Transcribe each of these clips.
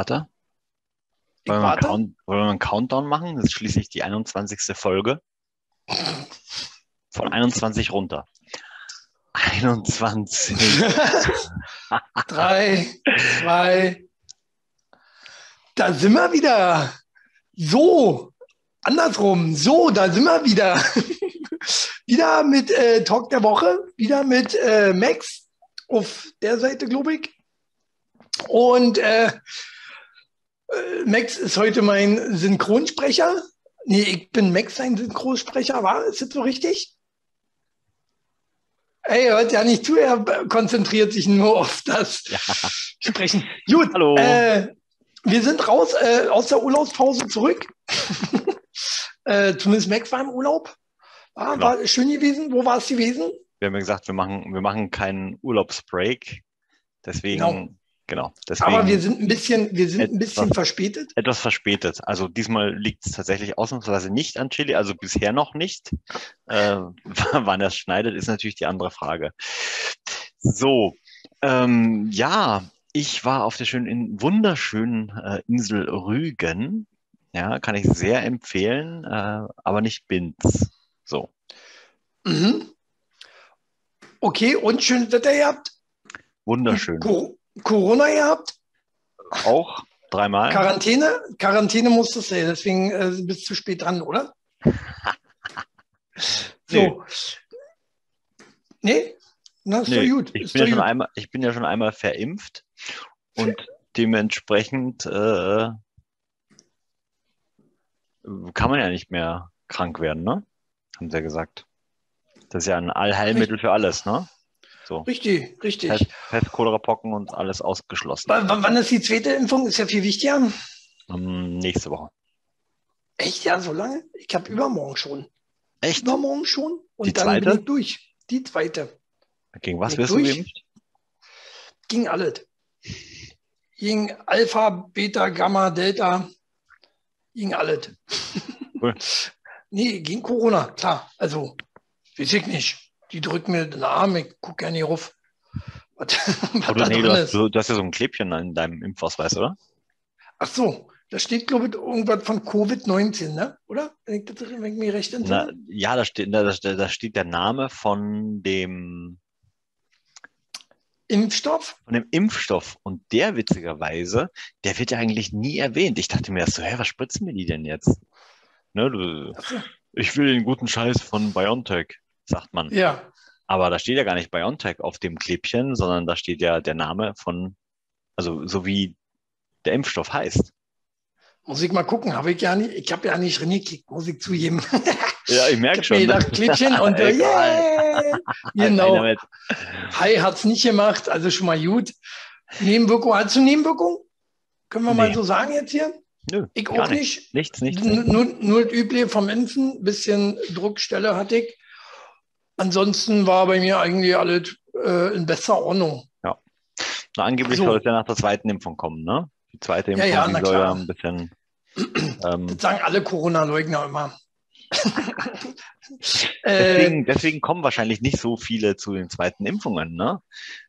Warte. Wollen wir. Count, wollen wir einen Countdown machen? Das ist schließlich die 21. Folge. Von 21 runter. 21. Drei, zwei. Da sind wir wieder. So, andersrum. So, da sind wir wieder. wieder mit äh, Talk der Woche. Wieder mit äh, Max auf der Seite, glaube ich. Und äh, Max ist heute mein Synchronsprecher. Nee, ich bin Max sein Synchronsprecher, war? Ist das so richtig? Ey, er hört ja nicht zu, er konzentriert sich nur auf das Ja. Sprechen. Gut, Hallo. Äh, wir sind raus äh, aus der Urlaubspause zurück. äh, zumindest Max war im Urlaub. War, Genau. war schön gewesen. Wo war es gewesen? Wir haben ja gesagt, wir machen, wir machen keinen Urlaubsbreak. Deswegen, Genau. Genau. deswegen Aber wir sind ein bisschen, wir sind ein bisschen Etwas- verspätet. etwas verspätet. Also diesmal liegt es tatsächlich ausnahmsweise nicht an Chili, also bisher noch nicht. Äh, wann es schneidet, ist natürlich die andere Frage. So, ähm, ja, ich war auf der schönen, in, wunderschönen äh, Insel Rügen. Ja, kann ich sehr empfehlen, äh, aber nicht Binz. So, Mhm. Okay, und schönes Wetter gehabt. wunderschön. Co Corona gehabt. Auch dreimal. Quarantäne. Quarantäne musstest du, ja, deswegen äh, bist du zu spät dran, oder? so. Nee? Na, ist Nee, doch gut. Ich ist bin, ja doch schon gut. einmal, ich bin ja schon einmal verimpft und dementsprechend äh, kann man ja nicht mehr krank werden, ne? Haben sie ja gesagt. Das ist ja ein Allheilmittel für alles, ne? So. Richtig, richtig. Pest, Pest, Cholera, Pocken und alles ausgeschlossen. W wann ist die zweite Impfung? Ist ja viel wichtiger. Ähm, nächste Woche. Echt, ja, so lange? Ich habe übermorgen schon. Echt? Übermorgen schon. Und Die dann zweite? bin ich durch. Die zweite. Gegen was wirst du geimpft? Ging alles. Ging Alpha, Beta, Gamma, Delta. Ging alles. Cool. nee, ging Corona, klar. Also, weiß ich nicht. Die drücken mir den Arm, ich gucke ja nicht rauf. Was, was du, nee, du, hast, du, du hast ja so ein Klebchen in deinem Impfausweis, oder? Ach so, da steht, glaube ich, irgendwas von Covid-19, ne? Oder? Wenn ich, das, wenn ich mich recht entsinne. ja, da steht, da, da, steht der Name von dem Impfstoff? von dem Impfstoff. Und der witzigerweise, der wird ja eigentlich nie erwähnt. Ich dachte mir erst so, hä, was spritzen mir die denn jetzt? Ne, du, so. ich will den guten Scheiß von BioNTech, sagt man. Ja. Aber da steht ja gar nicht BioNTech auf dem Klebchen, sondern da steht ja der Name von, also so wie der Impfstoff heißt. Muss ich mal gucken, habe ich ja nicht, ich habe ja nicht reingekickt, muss ich zugeben. Ja, ich merke schon. mir ne? gedacht, Klebchen und Egal. yeah! Genau. Hi hat's nicht gemacht, also schon mal gut. Nebenwirkung, hast du Nebenwirkung? Können wir mal Nee. so sagen jetzt hier? Nö, Ich auch nicht. Nichts, nichts. Nichts. Nur, nur das Übliche vom Impfen, bisschen Druckstelle hatte ich. Ansonsten war bei mir eigentlich alles äh, in besser Ordnung. Na, angeblich So. soll es ja nach der zweiten Impfung kommen, ne? Die zweite Ja, Impfung, ja, die na soll ja ein bisschen. Ähm, Das sagen alle Corona-Leugner immer. äh, deswegen, deswegen kommen wahrscheinlich nicht so viele zu den zweiten Impfungen, ne?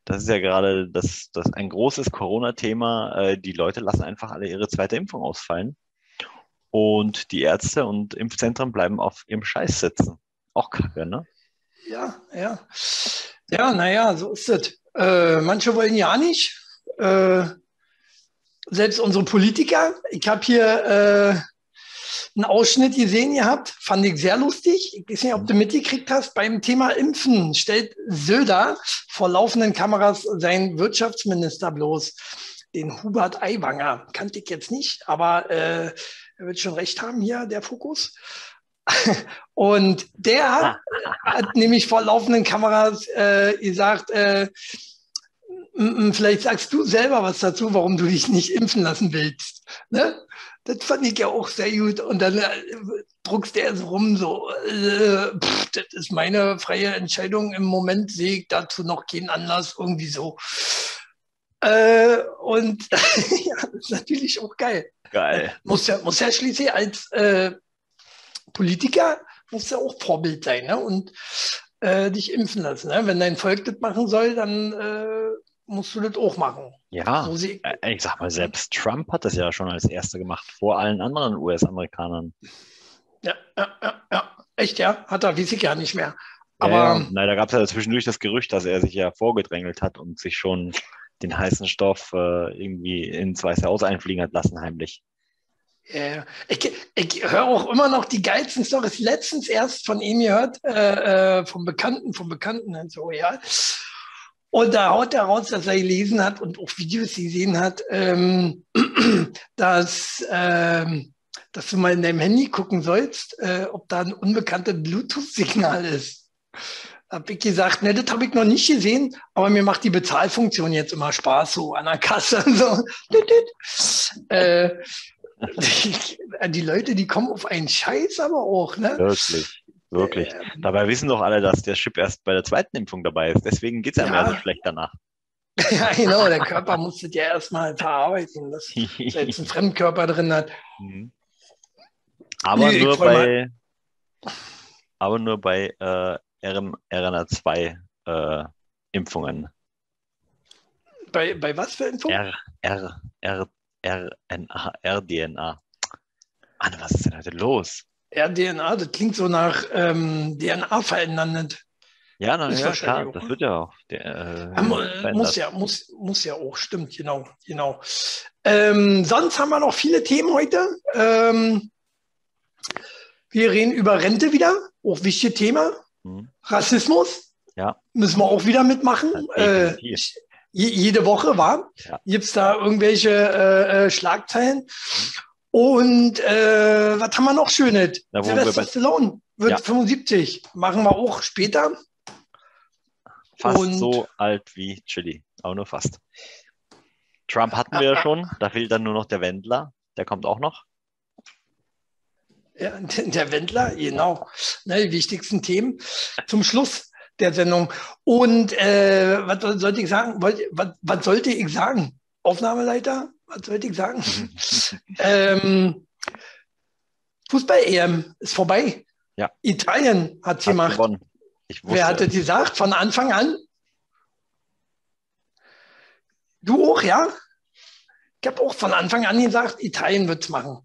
Das ist ja gerade das, das ein großes Corona-Thema. Äh, die Leute lassen einfach alle ihre zweite Impfung ausfallen. Und die Ärzte und Impfzentren bleiben auf ihrem Scheiß sitzen. Auch kacke, ne? Ja, ja. Ja, naja, so ist es. Äh, manche wollen ja nicht. Äh, selbst unsere Politiker. Ich habe hier äh, einen Ausschnitt gesehen gehabt, fand ich sehr lustig. Ich weiß nicht, ob du mitgekriegt hast, beim Thema Impfen stellt Söder vor laufenden Kameras seinen Wirtschaftsminister bloß, den Hubert Aiwanger. Kannte ich jetzt nicht, aber äh, er wird schon recht haben hier, der Fokus. Und der hat, hat nämlich vor laufenden Kameras äh, gesagt, äh, vielleicht sagst du selber was dazu, warum du dich nicht impfen lassen willst. Ne? Das fand ich ja auch sehr gut. Und dann äh, druckst der so rum, so, äh, pff, das ist meine freie Entscheidung. Im Moment sehe ich dazu noch keinen Anlass, irgendwie so. Äh, und ja, das ist natürlich auch geil. Geil. Muss ja, muss ja schließlich als äh, Politiker muss ja auch Vorbild sein ne? und äh, dich impfen lassen. Ne? Wenn dein Volk das machen soll, dann äh, musst du das auch machen. Ja, So sie, äh, ich sag mal, selbst Trump hat das ja schon als erster gemacht, vor allen anderen US-Amerikanern. ja, ja, ja, ja. Echt, ja? Hat er, weiß ich ja nicht mehr. Ja, Aber ja. Nein, da gab es ja zwischendurch das Gerücht, dass er sich ja vorgedrängelt hat und sich schon den heißen Stoff äh, irgendwie ins Weiße Haus einfliegen hat lassen, heimlich. Ja, ich, ich höre auch immer noch die geilsten Stories. Letztens erst von ihm gehört, äh, äh, vom Bekannten, vom Bekannten und so, ja. Und da haut er raus, dass er gelesen hat und auch Videos gesehen hat, ähm, dass, ähm, dass du mal in deinem Handy gucken sollst, äh, ob da ein unbekanntes Bluetooth-Signal ist. Hab ich gesagt, ne, das habe ich noch nicht gesehen, aber mir macht die Bezahlfunktion jetzt immer Spaß, so an der Kasse und so. Äh, die, Leute, die kommen auf einen Scheiß aber auch, ne? Wirklich, wirklich. Ähm, Dabei wissen doch alle, dass der Chip erst bei der zweiten Impfung dabei ist. Deswegen geht es einem Ja. so schlecht danach. ja, genau, der Körper muss das ja erstmal verarbeiten, dass er jetzt einen Fremdkörper drin hat. Mhm. Aber Nee, nur bei, aber nur bei äh, RM, RNA2 äh, Impfungen. Bei, bei was für Info? R, R, R, RNA, RDNA. Mann, was ist denn heute los? RDNA, das klingt so nach ähm, DNA verändern. Ja, na, ja, klar, das ne? wird ja auch. Der, äh, mu- verändert. muss ja, muss, muss ja auch, stimmt, genau, genau. Ähm, sonst haben wir noch viele Themen heute. Ähm, wir reden über Rente wieder, auch wichtiges Thema. Hm, Rassismus. Ja. Müssen wir auch wieder mitmachen. Äh. Je, jede Woche, war. Ja. Gibt es da irgendwelche äh, äh, Schlagzeilen? Und äh, was haben wir noch Schönes? Na, wir Sylvester bei- Stallone wird Ja. 75. Machen wir auch später. Fast und- so alt wie Chili, aber nur fast. Trump hatten wir ja schon, da fehlt dann nur noch der Wendler, der kommt auch noch. Ja, der Wendler, genau. Ne, die wichtigsten Themen zum Schluss der Sendung. Und äh, was soll- sollte ich sagen? Wollt- Was, was sollte ich sagen? Aufnahmeleiter? Was sollte ich sagen? ähm, Fußball-EM ist vorbei. Ja. Italien hat Hat gemacht. gewonnen. Wer hat das es. gesagt? Von Anfang an? Du auch, ja? Ich habe auch von Anfang an gesagt, Italien wird's machen.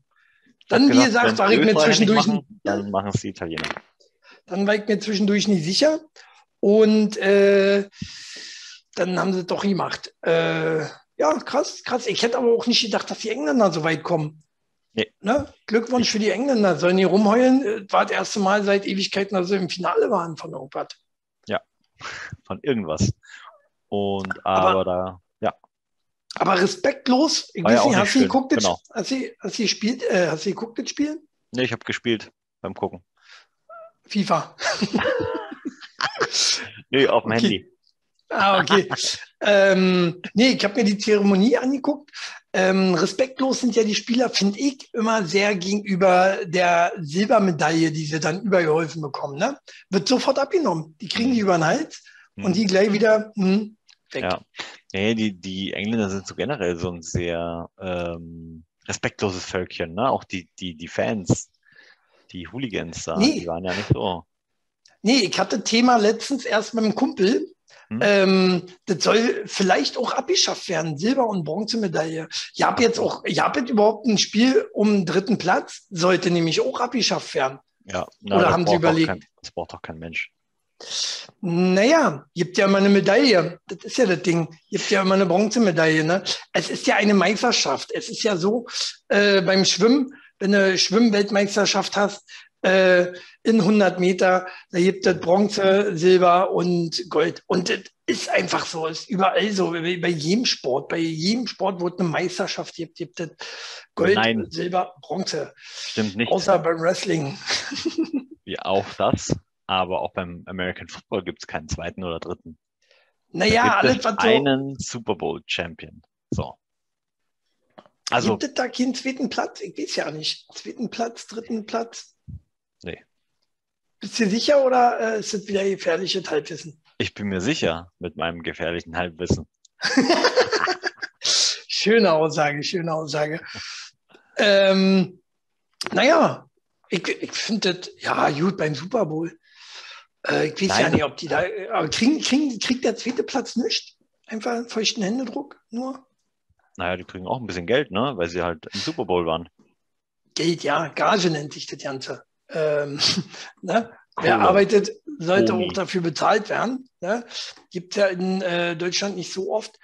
Dann, wie gesagt, war ich die mir zwischendurch, machen, dann machen es die Italiener. dann war ich mir zwischendurch nicht sicher. Und äh, dann haben sie doch gemacht. Äh, ja, krass, krass. Ich hätte aber auch nicht gedacht, dass die Engländer so weit kommen. Nee. Ne? Glückwunsch für die Engländer. Sollen die rumheulen? Äh, War das erste Mal seit Ewigkeiten, dass sie im Finale waren von irgendwas. Von irgendwas. Und Aber- aber, da, ja, Aber respektlos, ich ja weiß auch nicht, hast du geguckt, genau. hast du, hast du gespielt, äh, hast du geguckt, das Spiel? nee, ich habe gespielt beim Gucken. FIFA. Nee, auf dem Okay. Handy. Ah, okay. ähm, nee, ich habe mir die Zeremonie angeguckt. Ähm, respektlos sind ja die Spieler, finde ich, immer sehr gegenüber der Silbermedaille, die sie dann übergeholfen bekommen. Ne? Wird sofort abgenommen. Die kriegen die über den Hals Hm. und die gleich wieder hm, weg. Ja. Nee, die, die Engländer sind so generell so ein sehr ähm, respektloses Völkchen, ne? Auch die, die, die Fans, die Hooligans da, Nee. die waren ja nicht so. Nee, ich hatte Thema letztens erst mit einem Kumpel. Hm. Ähm, das soll vielleicht auch abgeschafft werden, Silber- und Bronzemedaille. Ich habe jetzt auch, ich habe jetzt überhaupt ein Spiel um den dritten Platz, sollte nämlich auch abgeschafft werden. Ja, na, Oder das haben Sie braucht doch überlegt? Kein, das braucht doch kein Mensch. Naja, gibt ja immer eine Medaille. Das ist ja das Ding. Gibt ja immer eine Bronzemedaille. Ne? Es ist ja eine Meisterschaft. Es ist ja so, äh, beim Schwimmen, wenn du Schwimmweltmeisterschaft hast, äh, in 100 Meter, da gibt es Bronze, Silber und Gold. Und das ist einfach so, ist überall so, bei jedem Sport. Bei jedem Sport, wo es eine Meisterschaft gibt, gibt es Gold, Nein. Silber, Bronze. Stimmt nicht. Außer beim Wrestling. Wie auch das. Aber auch beim American Football gibt es keinen zweiten oder dritten. Naja, alles, es was so. einen Super Bowl Champion. So. Also, Gibt es da keinen zweiten Platz? Ich weiß ja nicht. Zweiten Platz, dritten Platz? Bist du sicher oder äh, ist das wieder gefährliches Halbwissen? ich bin mir sicher mit meinem gefährlichen Halbwissen. Schöne Aussage, schöne Aussage. Ähm, naja, ich, ich finde das, ja, gut, beim Super Bowl. Äh, ich weiß ja Nein. nicht, ob die da, aber kriegen, kriegen, kriegt der zweite Platz nicht? Einfach einen feuchten Händedruck, nur. Naja, die kriegen auch ein bisschen Geld, ne? Weil sie halt im Super Bowl waren. Geld, ja, Gage nennt sich das Ganze. Ähm, ne? Wer arbeitet, sollte Boni. auch dafür bezahlt werden. Ne? Gibt ja in äh, Deutschland nicht so oft,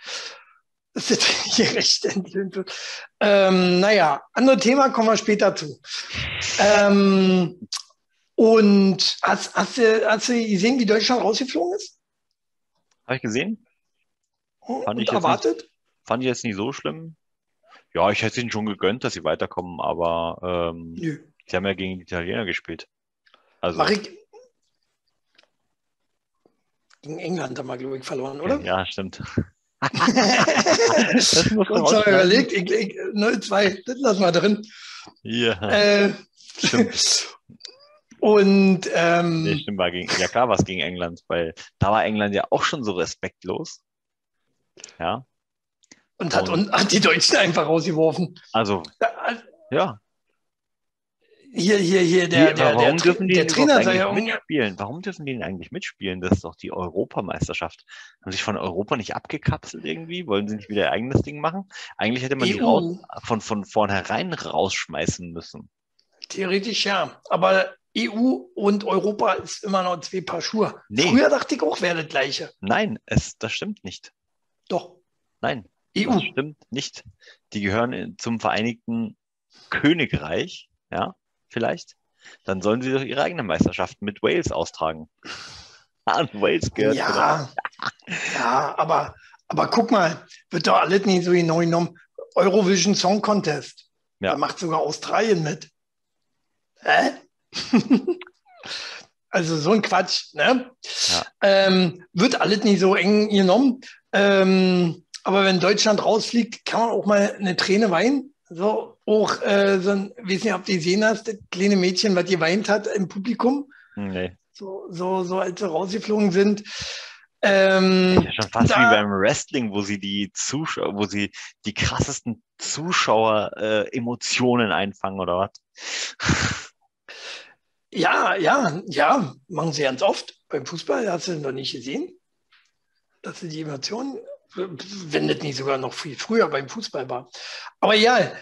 dass das hier recht entlöhnt wird. Ähm, naja, andere Thema kommen wir später zu. Ähm, und hast, hast, du, hast du gesehen, wie Deutschland rausgeflogen ist? Habe ich gesehen? Oh, Fand ich erwartet? Fand ich jetzt nicht so schlimm. Ja, ich hätte ihnen schon gegönnt, dass sie weiterkommen, aber ähm, Nö. Sie haben ja gegen die Italiener gespielt. Also, ich. Gegen England haben wir, glaube ich, verloren, oder? ja, stimmt. das muss man Kurz überlegt, ich, ich, 0-2, das lassen wir drin. Ja, Äh, stimmt. und ähm, Nee, stimmt, war gegen, ja klar war es gegen England, weil da war England ja auch schon so respektlos. Ja, und hat, und- und hat die Deutschen einfach rausgeworfen. also, ja. Hier, hier, hier, der, der, der, warum Tra- dürfen die der denn Trainer sei ja eigentlich irgendwie. mitspielen? Warum dürfen die denn eigentlich mitspielen? Das ist doch die Europameisterschaft. Haben sich von Europa nicht abgekapselt irgendwie? Wollen sie nicht wieder ihr eigenes Ding machen? Eigentlich hätte man die EU. raus, von, von vornherein rausschmeißen müssen. Theoretisch ja. Aber EU und Europa ist immer noch zwei Paar Schuhe. Nee. Früher dachte ich auch, wäre das Gleiche. Nein, es, das stimmt nicht. Doch. Nein, EU. das stimmt nicht. Die gehören in- zum Vereinigten Königreich, ja, vielleicht. Dann sollen sie doch ihre eigene Meisterschaft mit Wales austragen. An Wales gehört genau. Ja, ja, aber, aber guck mal, wird doch alles nicht so genau genommen. Eurovision Song Contest. Ja. Da macht sogar Australien mit. Hä? also so ein Quatsch, ne? Ja. Ähm, wird alles nicht so eng genommen. Ähm, aber wenn Deutschland rausfliegt, kann man auch mal eine Träne weinen. So, auch so, so ein, weiß nicht, ob du gesehen hast, das kleine Mädchen, was geweint hat im Publikum Nee. so, so, so als sie rausgeflogen sind. Ähm, Ja, schon fast Da- wie beim Wrestling, wo sie die Zuschauer, wo sie die krassesten Zuschauer-Emotionen äh, einfangen oder was? ja, ja, ja, machen sie ganz oft. Beim Fußball hast du noch nicht gesehen, dass sie die Emotionen, wenn das nicht sogar noch viel früher beim Fußball war. Aber ja,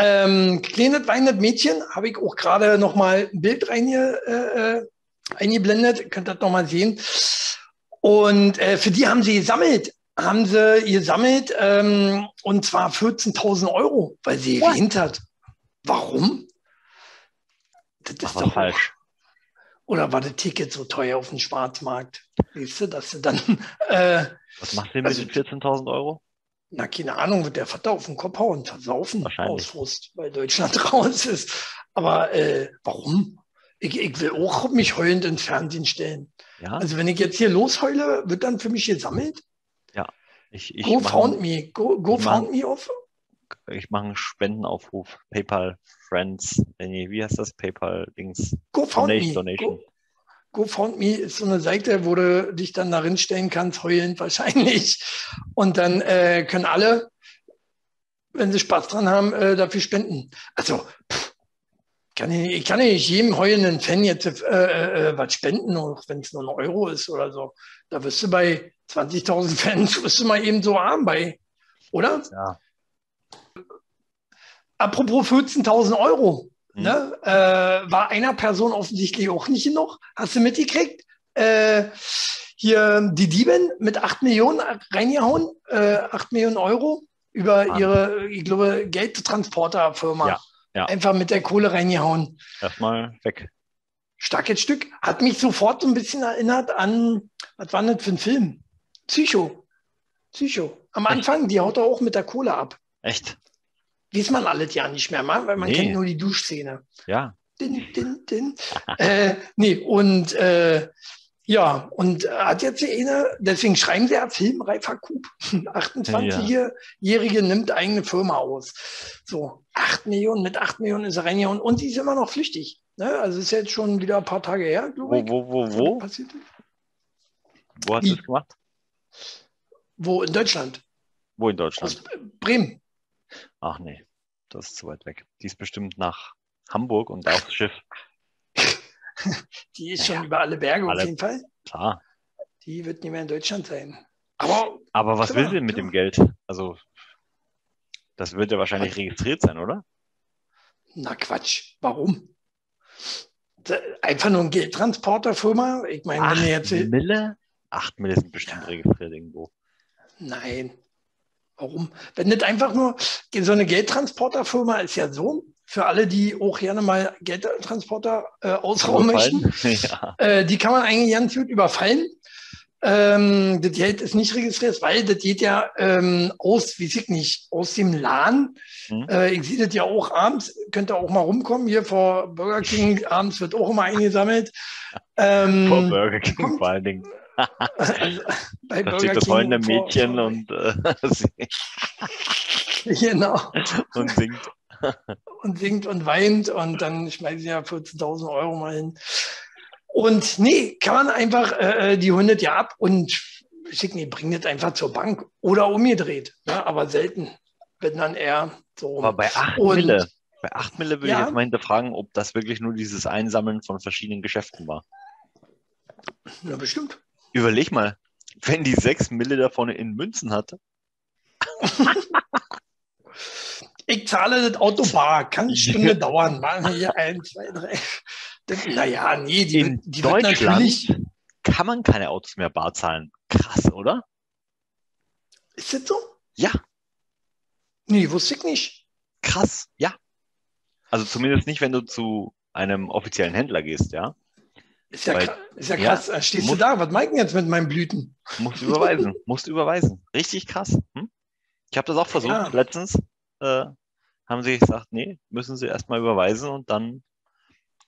ähm, kleines weines Mädchen habe ich auch gerade noch mal ein Bild reinge, äh, äh, eingeblendet, Ihr könnt das noch mal sehen. Und äh, für die haben sie gesammelt, haben sie gesammelt ähm, und zwar 14.000 Euro, weil sie What? hat. Warum? Das ist was doch falsch. Oder war das Ticket so teuer auf dem Schwarzmarkt? Siehst du, dass du dann, äh, Was macht ihr mit Also- den 14.000 Euro? Na, keine Ahnung, wird der Vater auf den Kopf hauen, versaufen aus Frust, weil Deutschland raus ist. Aber äh, warum? Ich, ich will auch mich heulend ins Fernsehen stellen. Ja, Also wenn ich jetzt hier losheule, wird dann für mich gesammelt? ich, ich Go mache found me. Go, go ich found me auf. ich mach einen Spendenaufruf. PayPal, Friends, wie heißt das? PayPal, Dings. Go found Donation, me. Donation. Go, go found me ist so eine Seite, wo du dich dann darin stellen kannst, heulend wahrscheinlich. Und dann äh, können alle, wenn sie Spaß dran haben, äh, dafür spenden. Also, pff, kann ich, ich kann ja nicht jedem heulenden Fan jetzt äh, äh, was spenden, auch wenn es nur ein Euro ist oder so. Da wirst du bei 20.000 Fans, wirst du mal eben so arm bei, oder? Ja. Apropos 14.000 Euro. Hm. Ne? Äh, war einer Person offensichtlich auch nicht genug. Hast du mitgekriegt? Äh, hier die Dieben mit 8 Millionen reingehauen, äh, 8 Millionen Euro über Mann. ihre, ich glaube, Geldtransporterfirma. Ja, ja. Einfach mit der Kohle reingehauen. Erstmal weg. Starkes Stück. Hat mich sofort so ein bisschen erinnert an, was war das für ein Film? Psycho. Psycho. Am Echt? Anfang, die haut er auch mit der Kohle ab. Echt? Weiß man alles ja nicht mehr, weil man Nee. kennt nur die Duschszene. Ja. Din, din, din. äh, nee, und äh, ja, und hat jetzt die eine, deswegen schreiben sie ja Filmreifer Coup. 28-Jährige nimmt eigene Firma aus. So, 8 Millionen, mit 8 Millionen ist er reingehauen und die ist immer noch flüchtig. Ne? Also ist jetzt schon wieder ein paar Tage her, glaube Wo, ich. wo, wo, wo? Passiert ist. Wo hast du das gemacht? Wo? In Deutschland. Wo in Deutschland? Aus Bremen. Ach nee, das ist zu weit weg. Die ist bestimmt nach Hamburg und aufs Schiff. Die ist Ja, schon über alle Berge alle- auf jeden Fall. Klar. Die wird nicht mehr in Deutschland sein. Aber, Aber was will sie mit klar. dem Geld? Also, das wird ja wahrscheinlich registriert sein, oder? na Quatsch, warum? Einfach nur ein Geldtransporterfirma? Ich meine, wenn jetzt. Mille? Acht Mille sind bestimmt registriert irgendwo. Nein. Warum? Wenn das einfach nur so eine Geldtransporterfirma ist ja so, für alle, die auch gerne mal Geldtransporter äh, ausrauben möchten, ja. äh, die kann man eigentlich ganz gut überfallen. Ähm, das Geld ist nicht registriert, weil das geht ja ähm, aus, weiß ich nicht, aus dem Laden. Hm. Äh, ich sehe das ja auch abends, könnt ihr auch mal rumkommen, hier vor Burger King, abends wird auch immer eingesammelt. Ähm, Vor Burger King kommt- vor allen Dingen. Also, bei Da steht das heulende Mädchen vor- und, äh, Genau. und singt. und singt und weint und dann schmeißen sie ja 14.000 Euro mal hin. Und nee, kann man einfach äh, die 100 ja ab und schicken, die bringen das einfach zur Bank oder umgedreht. Ja, aber selten, wenn dann eher so. Aber bei 8 Und- Mille, bei 8 Mille würde Ja. ich jetzt mal hinterfragen, ob das wirklich nur dieses Einsammeln von verschiedenen Geschäften war. Ja, bestimmt. Überleg mal, wenn die 6 Mille davon in Münzen hatte. Ich zahle das Auto bar, kann eine Stunde dauern. Wir hier ein, zwei, drei. Das, naja, nee, die, In die Deutschland kann man keine Autos mehr bar zahlen. Krass, oder? Ist das so? Ja, Nee, wusste ich nicht. krass, ja. Also zumindest nicht, wenn du zu einem offiziellen Händler gehst, ja. Ist ja, Weil- kra- ist ja ja, krass. Da stehst du muss- da. Was meinst du jetzt mit meinen Blüten? Musst du überweisen, musst du überweisen. Richtig krass. Hm? Ich habe das auch versucht Ja. letztens. Äh, haben sie gesagt, nee, müssen sie erstmal überweisen und dann,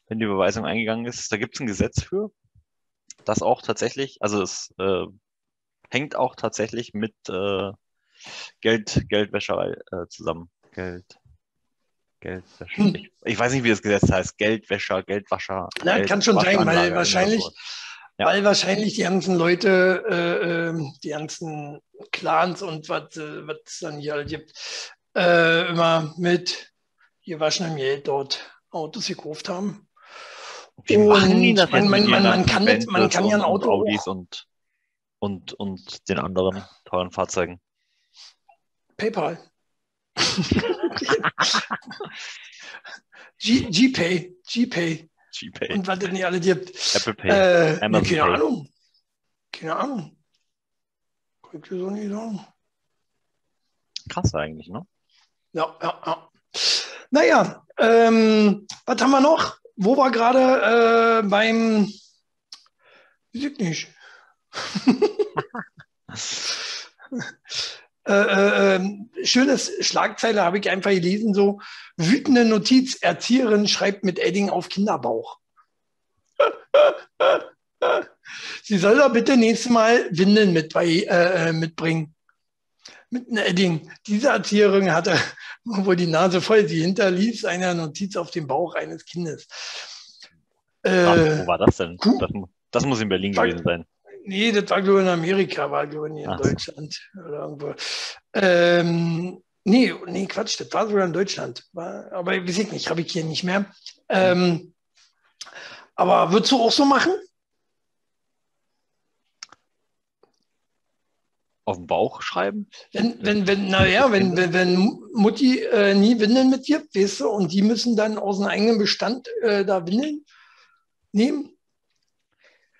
wenn die Überweisung eingegangen ist, da gibt es ein Gesetz für, das auch tatsächlich, also es äh, hängt auch tatsächlich mit äh, Geld, Geldwäscherei äh, zusammen. Geld, Geldwäsche. Hm. Ich, ich weiß nicht, wie das Gesetz heißt. Geldwäscher, Geldwascher. Na, kann schon sein, weil wahrscheinlich- Ja. Weil wahrscheinlich die ganzen Leute, äh, ähm, die ganzen Clans und was äh, was es dann hier halt gibt, äh, immer mit gewaschenem Geld dort Autos gekauft haben. Wie machen die Und das man- man- mit man- man kann das- man kann ja ein Auto und Audis und, und, und den anderen teuren Fahrzeugen. PayPal. G- GPay, GPay GPay, und was es nicht alle gibt. Apple Pay. Äh, nee, Amazon keine Pay. Ahnung. Keine Ahnung. Kann ich dir so nicht sagen. Krass eigentlich, ne? Ja, ja, ja. Naja, ähm, was haben wir noch? Wo war gerade äh, beim, ich nicht. äh, äh, ähm, schönes Schlagzeile habe ich einfach gelesen, so wütende Notiz, Erzieherin schreibt mit Edding auf Kinderbauch. Sie soll doch bitte nächstes Mal Windeln mit bei, äh, äh, mitbringen. Mit einem Edding. Diese Erzieherin hatte wohl die Nase voll. Sie hinterließ eine Notiz auf dem Bauch eines Kindes. Ach, Äh, wo war das denn? Das, das muss in Berlin gewesen sein. Nee, das war glaube ich in Amerika, war glaube ich in Ach. Deutschland oder irgendwo. Ähm, nee, nee, Quatsch, das war sogar in Deutschland. War, aber weiß ich nicht, habe ich hier nicht mehr. Ähm, aber würdest du auch so machen? Auf dem Bauch schreiben? Wenn, wenn, wenn, naja, wenn, wenn, wenn Mutti äh, nie Windeln mitgibt, weißt du, und die müssen dann aus dem eigenen Bestand äh, da Windeln nehmen,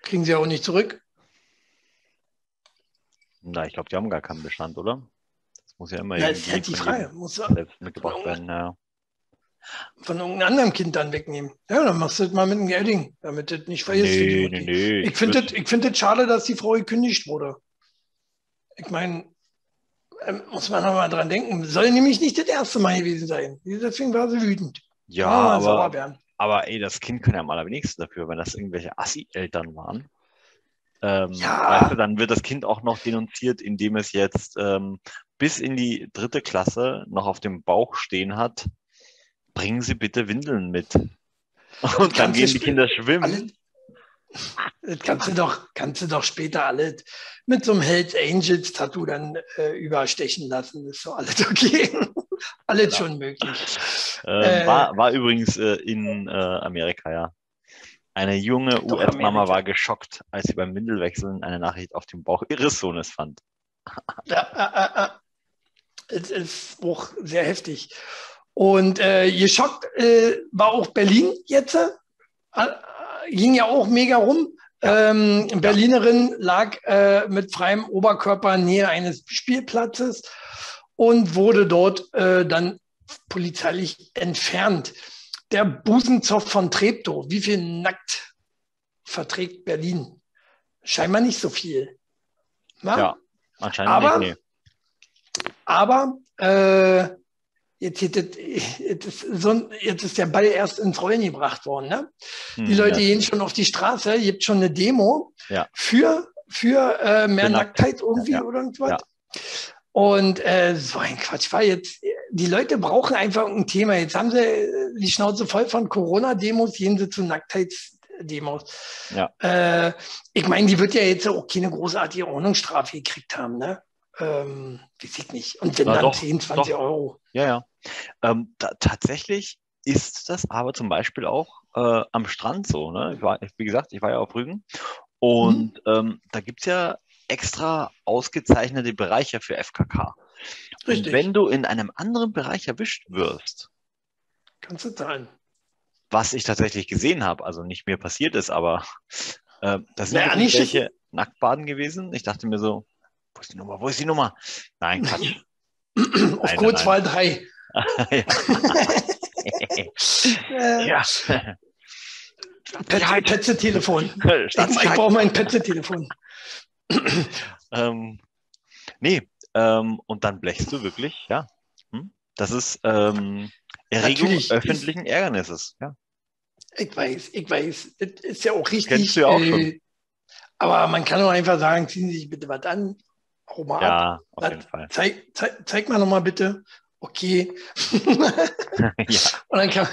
kriegen sie auch nicht zurück. Na, ich glaube, die haben gar keinen Bestand, oder? Das muss ja immer Ja, ist halt die von Frage. Muss selbst mitgebracht werden. Ja. von irgendeinem anderen Kind dann wegnehmen. Ja, dann machst du das mal mit einem Gelding, damit das nicht vergisst. Nee, nee, nee. Ich finde ich find das schade, dass die Frau gekündigt wurde. Ich meine, ähm, muss man noch mal dran denken. Soll nämlich nicht das erste Mal gewesen sein. Deswegen war sie wütend. ja, Ah, aber, aber ey, das Kind kann ja am allerwenigsten dafür, wenn das irgendwelche Assi-Eltern waren. Ähm, Ja. weißt du, dann wird das Kind auch noch denunziert, indem es jetzt ähm, bis in die dritte Klasse noch auf dem Bauch stehen hat. Bringen Sie bitte Windeln mit. Und dann gehen die Kinder schwimmen. Alle, das kannst du doch, kannst du doch später alles mit so einem Hells Angels Tattoo dann äh, überstechen lassen. ist so alles okay. alles schon möglich. Äh, Äh, war, war übrigens äh, in äh, Amerika, ja. Eine junge US-Mama war geschockt, als sie beim Windelwechseln eine Nachricht auf dem Bauch ihres Sohnes fand. Ja, äh, äh, es ist auch sehr heftig. Und äh, geschockt äh, war auch Berlin jetzt. Äh, ging ja auch mega rum. Ähm, Berlinerin lag äh, mit freiem Oberkörper nähe eines Spielplatzes und wurde dort äh, dann polizeilich entfernt. Der Busenzopf von Treptow, wie viel nackt verträgt Berlin? Scheinbar nicht so viel. Na? Ja, anscheinend aber, nicht. Nee. Aber äh, jetzt, jetzt, jetzt, ist so, jetzt ist der Ball erst ins Rollen gebracht worden. Ne? Hm, die Leute ja. gehen schon auf die Straße, gibt schon eine Demo ja. für, für äh, mehr Nacktheit irgendwie ja, oder irgendwas. Und äh, so ein Quatsch war jetzt, die Leute brauchen einfach ein Thema. Jetzt haben sie die Schnauze voll von Corona-Demos, gehen sie zu Nacktheitsdemos. Ja. Äh, ich meine, die wird ja jetzt auch keine großartige Ordnungsstrafe gekriegt haben, ne? Ähm, weiß ich nicht. Und wenn Na, dann doch, 10, 20 doch. Euro. Ja, ja. Ähm, da, tatsächlich ist das aber zum Beispiel auch äh, am Strand so. Ne? Ich war, wie gesagt, ich war ja auf Rügen und mhm. ähm, da gibt es ja extra ausgezeichnete Bereiche für FKK. Richtig. Und wenn du in einem anderen Bereich erwischt wirst, kannst du zahlen. Was ich tatsächlich gesehen habe, also nicht mir passiert ist, aber äh, das sind naja, nicht welche Nacktbaden gewesen. Ich dachte mir so, wo ist die Nummer? Wo ist die Nummer? Nein, Quatsch. Auf Kurzwahl 3. ja. Petze-Telefon. Ich, ich brauche mein Petze-Telefon. ähm, nee, ähm, und dann blechst du wirklich, ja. Hm? Das ist ähm, Erregung Natürlich öffentlichen Ärgernisses, ja. Ich weiß, ich weiß. Das ist ja auch richtig. Kennst du ja auch äh, schon. Aber man kann auch einfach sagen, ziehen Sie sich bitte was an. Hau mal ja, ab. auf jeden Fall. Zeig, zeig, zeig mal nochmal bitte okay. ja. Und dann kann,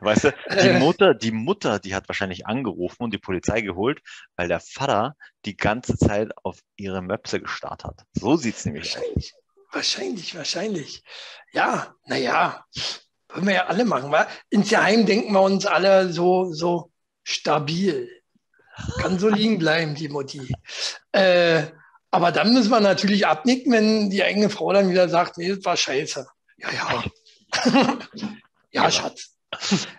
weißt du, die äh. Mutter, die Mutter, die hat wahrscheinlich angerufen und die Polizei geholt, weil der Vater die ganze Zeit auf ihre Möpse gestarrt hat. So sieht es nämlich wahrscheinlich, aus. Wahrscheinlich, wahrscheinlich. Ja, naja, wollen wir ja alle machen. Wa? Insgeheim denken wir uns alle so, so stabil. Kann so liegen bleiben, die Mutti. Äh, aber dann müssen wir natürlich abnicken, wenn die eigene Frau dann wieder sagt, nee, das war scheiße. Ja, ja. ja, Schatz.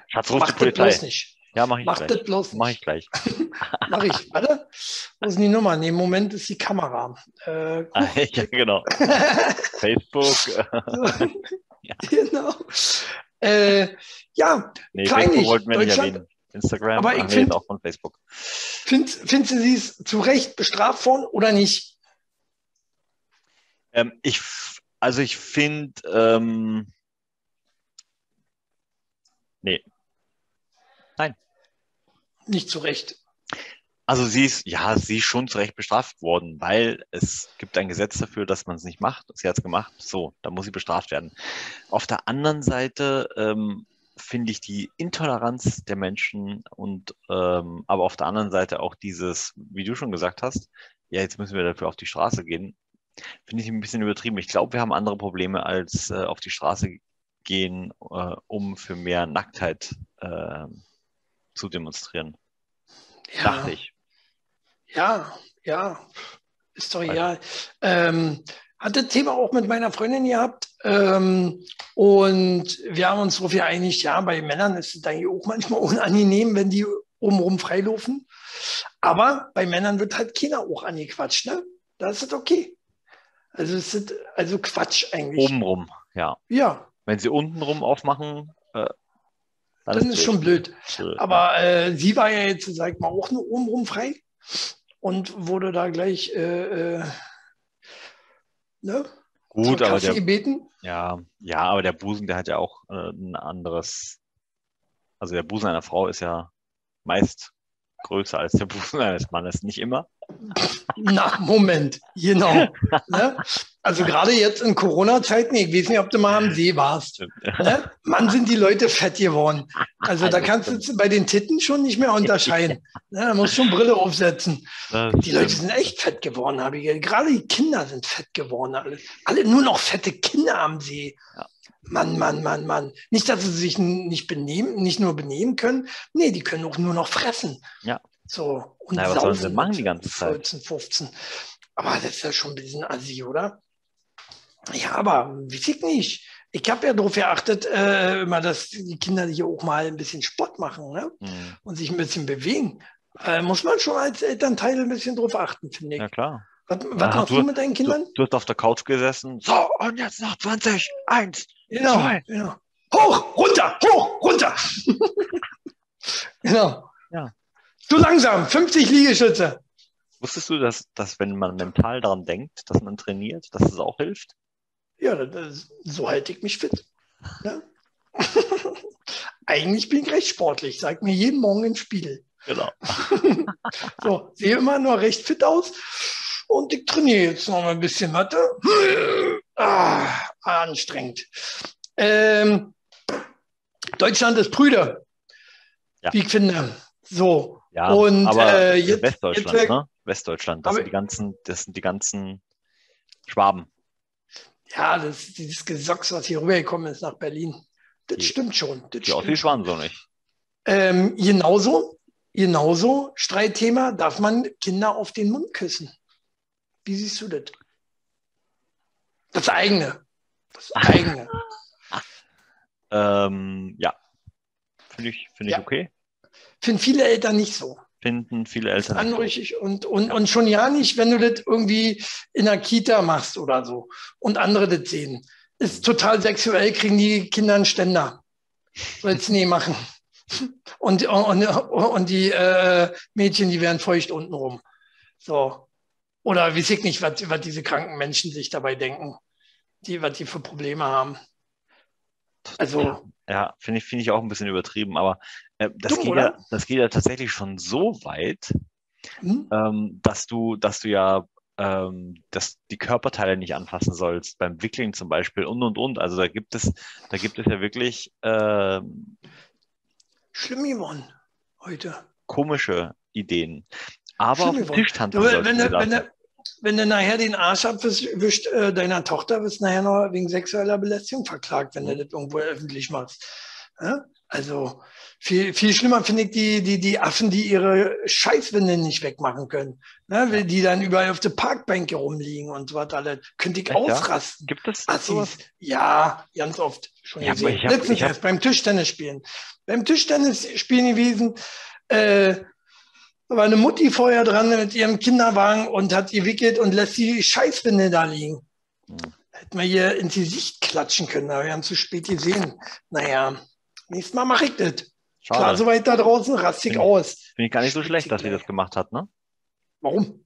Schatz, ruf die Polizei. Das bloß nicht. Ja, mach ich mach gleich. Das bloß nicht. Mach ich gleich. mach ich. Warte. Wo ist denn die Nummer? Nee, im Moment ist die Kamera. Äh, ja, genau. Facebook. ja. Genau. Äh, ja, nee, Facebook wollten wir nicht erwähnen. Instagram, aber ich finde auch von Facebook. Findest find du sie zu Recht bestraft worden oder nicht? Ähm, ich, also ich finde, ähm, nee. Nein. Nicht zu Recht. Also sie ist, ja, sie ist schon zu Recht bestraft worden, weil es gibt ein Gesetz dafür, dass man es nicht macht. Sie hat es gemacht, so, da muss sie bestraft werden. Auf der anderen Seite ähm, finde ich die Intoleranz der Menschen und ähm, aber auf der anderen Seite auch dieses, wie du schon gesagt hast, ja, jetzt müssen wir dafür auf die Straße gehen. Finde ich ein bisschen übertrieben. Ich glaube, wir haben andere Probleme, als äh, auf die Straße gehen, äh, um für mehr Nacktheit äh, zu demonstrieren. Ja. Dachte ich. Ja, ja, ist doch egal. Ähm, hatte Thema auch mit meiner Freundin gehabt ähm, und wir haben uns darauf geeinigt, ja, bei Männern ist es eigentlich auch manchmal unangenehm, wenn die obenrum freilaufen. Aber bei Männern wird halt keiner auch angequatscht, ne? Da ist es okay. Also es ist also Quatsch eigentlich. Obenrum, ja. Ja. Wenn sie untenrum aufmachen, äh, dann, dann ist, ist schon blöd. blöd Aber äh, sie war ja jetzt, sag ich mal, auch nur obenrum frei und wurde da gleich äh, äh ne? Gut, aber der, gebeten. Ja, ja, aber der Busen, der hat ja auch äh, ein anderes, also der Busen einer Frau ist ja meist größer als der Busen eines Mannes, nicht immer. Na, Moment, genau. ne? Also gerade jetzt in Corona-Zeiten, ich weiß nicht, ob du mal am See warst. Ne? Mann, sind die Leute fett geworden. Also da kannst du bei den Titten schon nicht mehr unterscheiden. Ne? Da musst du schon Brille aufsetzen. Die Leute sind echt fett geworden, habe ich. Gerade die Kinder sind fett geworden. Alle, alle nur noch fette Kinder am See. Mann, Mann, Mann, Mann. Nicht, dass sie sich nicht benehmen, nicht nur benehmen können. Nee, die können auch nur noch fressen. Ja. So, und naja, was sollen sie machen die ganze Zeit? 14, 15. Aber das ist ja schon ein bisschen assi, oder? Ja, aber weiß ich nicht. Ich habe ja darauf geachtet, äh, immer, dass die Kinder hier auch mal ein bisschen Sport machen ne? Mhm. und sich ein bisschen bewegen. Äh, muss man schon als Elternteil ein bisschen drauf achten, finde ich. Ja, klar. Was, was Ja, machst du- du, mit deinen Kindern? Du, du hast auf der Couch gesessen. So, und jetzt noch 20. Eins. Genau, Zwei. genau. Hoch, runter, hoch, runter. genau. Ja. Zu langsam, 50 Liegestütze. Wusstest du, dass, dass wenn man mental daran denkt, dass man trainiert, dass es auch hilft? Ja, das, so halte ich mich fit. Ne? Eigentlich bin ich recht sportlich, sagt mir jeden Morgen im Spiegel. Genau. So, sehe immer nur recht fit aus und ich trainiere jetzt noch mal ein bisschen. Warte. Ah, anstrengend. Ähm, Deutschland ist Brüder, Ja. wie ich finde. So, Ja, Und, aber äh, jetzt- Westdeutschland, jetzt- ne? Westdeutschland, das sind die ganzen, das sind die ganzen Schwaben. ja, das, dieses Gesocks, was hier rübergekommen ist nach Berlin, das Die- stimmt schon. Das Die Ossis stimmt. waren so nicht. Ähm, genauso, genauso, Streitthema, darf man Kinder auf den Mund küssen? Wie siehst du das? Das eigene. Das eigene. Ähm, ja. Finde ich, finde ich Ja. okay. Finden viele Eltern nicht so. Finden viele Eltern. nicht so. anrüchig und, und, und schon ja nicht, wenn du das irgendwie in der Kita machst oder so und andere das sehen. Ist total sexuell, kriegen die Kinder einen Ständer. Willst nie machen. Und, und, und die äh, Mädchen, die werden feucht untenrum. So. Oder weiß ich nicht, was, was diese kranken Menschen sich dabei denken, die, was die für Probleme haben. Also, Ja, finde ich, finde ich auch ein bisschen übertrieben, aber äh, das, Dumm, geht oder? ja, das geht ja tatsächlich schon so weit, hm? ähm, dass du, dass du ja ähm, dass die Körperteile nicht anfassen sollst, beim Wickeln zum Beispiel und und und. Also da gibt es, da gibt es ja wirklich ähm, schlimm geworden heute. komische Ideen. Aber Schlimm auf dem geworden. Tisch tanzen Du, sollten wenn, du, wenn, du, wenn du nachher den Arsch abwischt äh, deiner Tochter, wirst du nachher noch wegen sexueller Belästigung verklagt, wenn du das irgendwo öffentlich machst. Ja? Also viel, viel schlimmer finde ich die, die, die Affen, die ihre Scheißwindeln nicht wegmachen können. Ne? Die dann überall auf der Parkbänke rumliegen und so was alles. Könnte ich ja? ausrasten. Gibt es sowas? Assis. Ja, ganz oft schon Ja, gesehen. Letztens erst beim Tischtennis spielen. Beim Tischtennis spielen gewesen, äh, da war eine Mutti vorher dran mit ihrem Kinderwagen und hat gewickelt und lässt die Scheißwindel da liegen. Hm. Hätten wir ihr ins Gesicht klatschen können, aber wir haben zu spät gesehen. Naja, nächstes Mal mache ich das. Klar, Schade. soweit da draußen rastig Finde- aus. Finde ich gar nicht so schlecht, dass sie das gemacht hat, ne? Warum?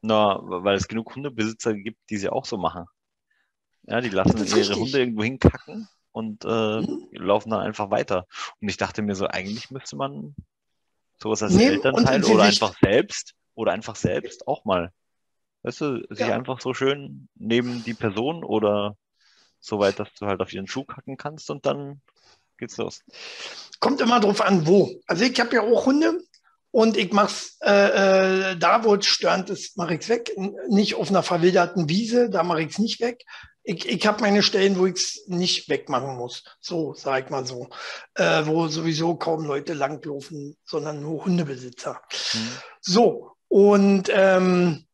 Na, weil es genug Hundebesitzer gibt, die sie auch so machen. Ja, die lassen ihre richtig. Hunde irgendwo hinkacken und äh, Mhm. laufen dann einfach weiter. Und ich dachte mir so, eigentlich müsste man sowas als Nehmen Elternteil oder einfach selbst oder einfach selbst auch mal, weißt du, sich Ja. einfach so schön neben die Person oder so weit, dass du halt auf ihren Schuh kacken kannst und dann geht's los. Kommt immer drauf an, wo. Also ich habe ja auch Hunde und ich mache es äh, äh, da, wo es störend ist, mache ich es weg. Nicht auf einer verwilderten Wiese, da mache ich es nicht weg. Ich, ich habe meine Stellen, wo ich es nicht wegmachen muss. So, sag ich mal so. Äh, wo sowieso kaum Leute langlaufen, sondern nur Hundebesitzer. Hm. So, und ähm,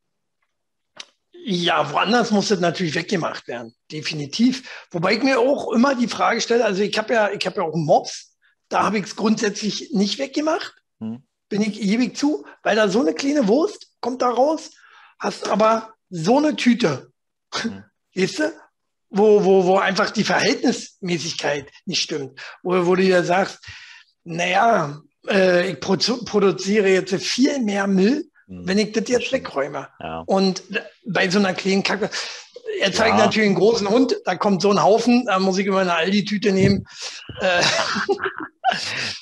ja, woanders muss das natürlich weggemacht werden, definitiv. Wobei ich mir auch immer die Frage stelle, also ich habe ja, ich habe ja auch Mops, da habe ich es grundsätzlich nicht weggemacht, Hm. bin ich ewig zu, weil da so eine kleine Wurst kommt da raus, hast aber so eine Tüte, Hm. weißt du, wo, wo, wo einfach die Verhältnismäßigkeit nicht stimmt, wo, wo du dir sagst, naja, äh, ich produ produziere jetzt viel mehr Müll, Hm. wenn ich das jetzt wegräume. Ja. Und bei so einer kleinen Kacke, er zeigt Ja. natürlich einen großen Hund, da kommt so ein Haufen, da muss ich immer eine Aldi-Tüte nehmen. Äh,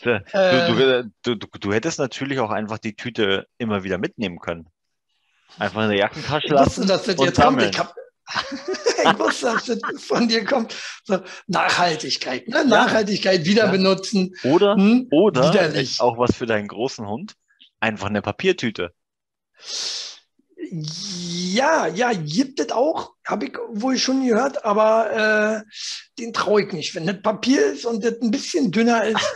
Du, äh, du, du, du hättest natürlich auch einfach die Tüte immer wieder mitnehmen können. Einfach in der Jackentasche ich wusste, lassen dass das jetzt kommt. sammeln. Ich, hab, ich wusste, dass das von dir kommt. So, Nachhaltigkeit, ne? Nachhaltigkeit, wieder Ja. benutzen. Oder, Hm? oder Widerlich. auch was für deinen großen Hund. Einfach eine Papiertüte. Ja, ja, gibt es auch, habe ich wohl schon gehört, aber äh, den traue ich nicht. Wenn das Papier ist und das ein bisschen dünner ist,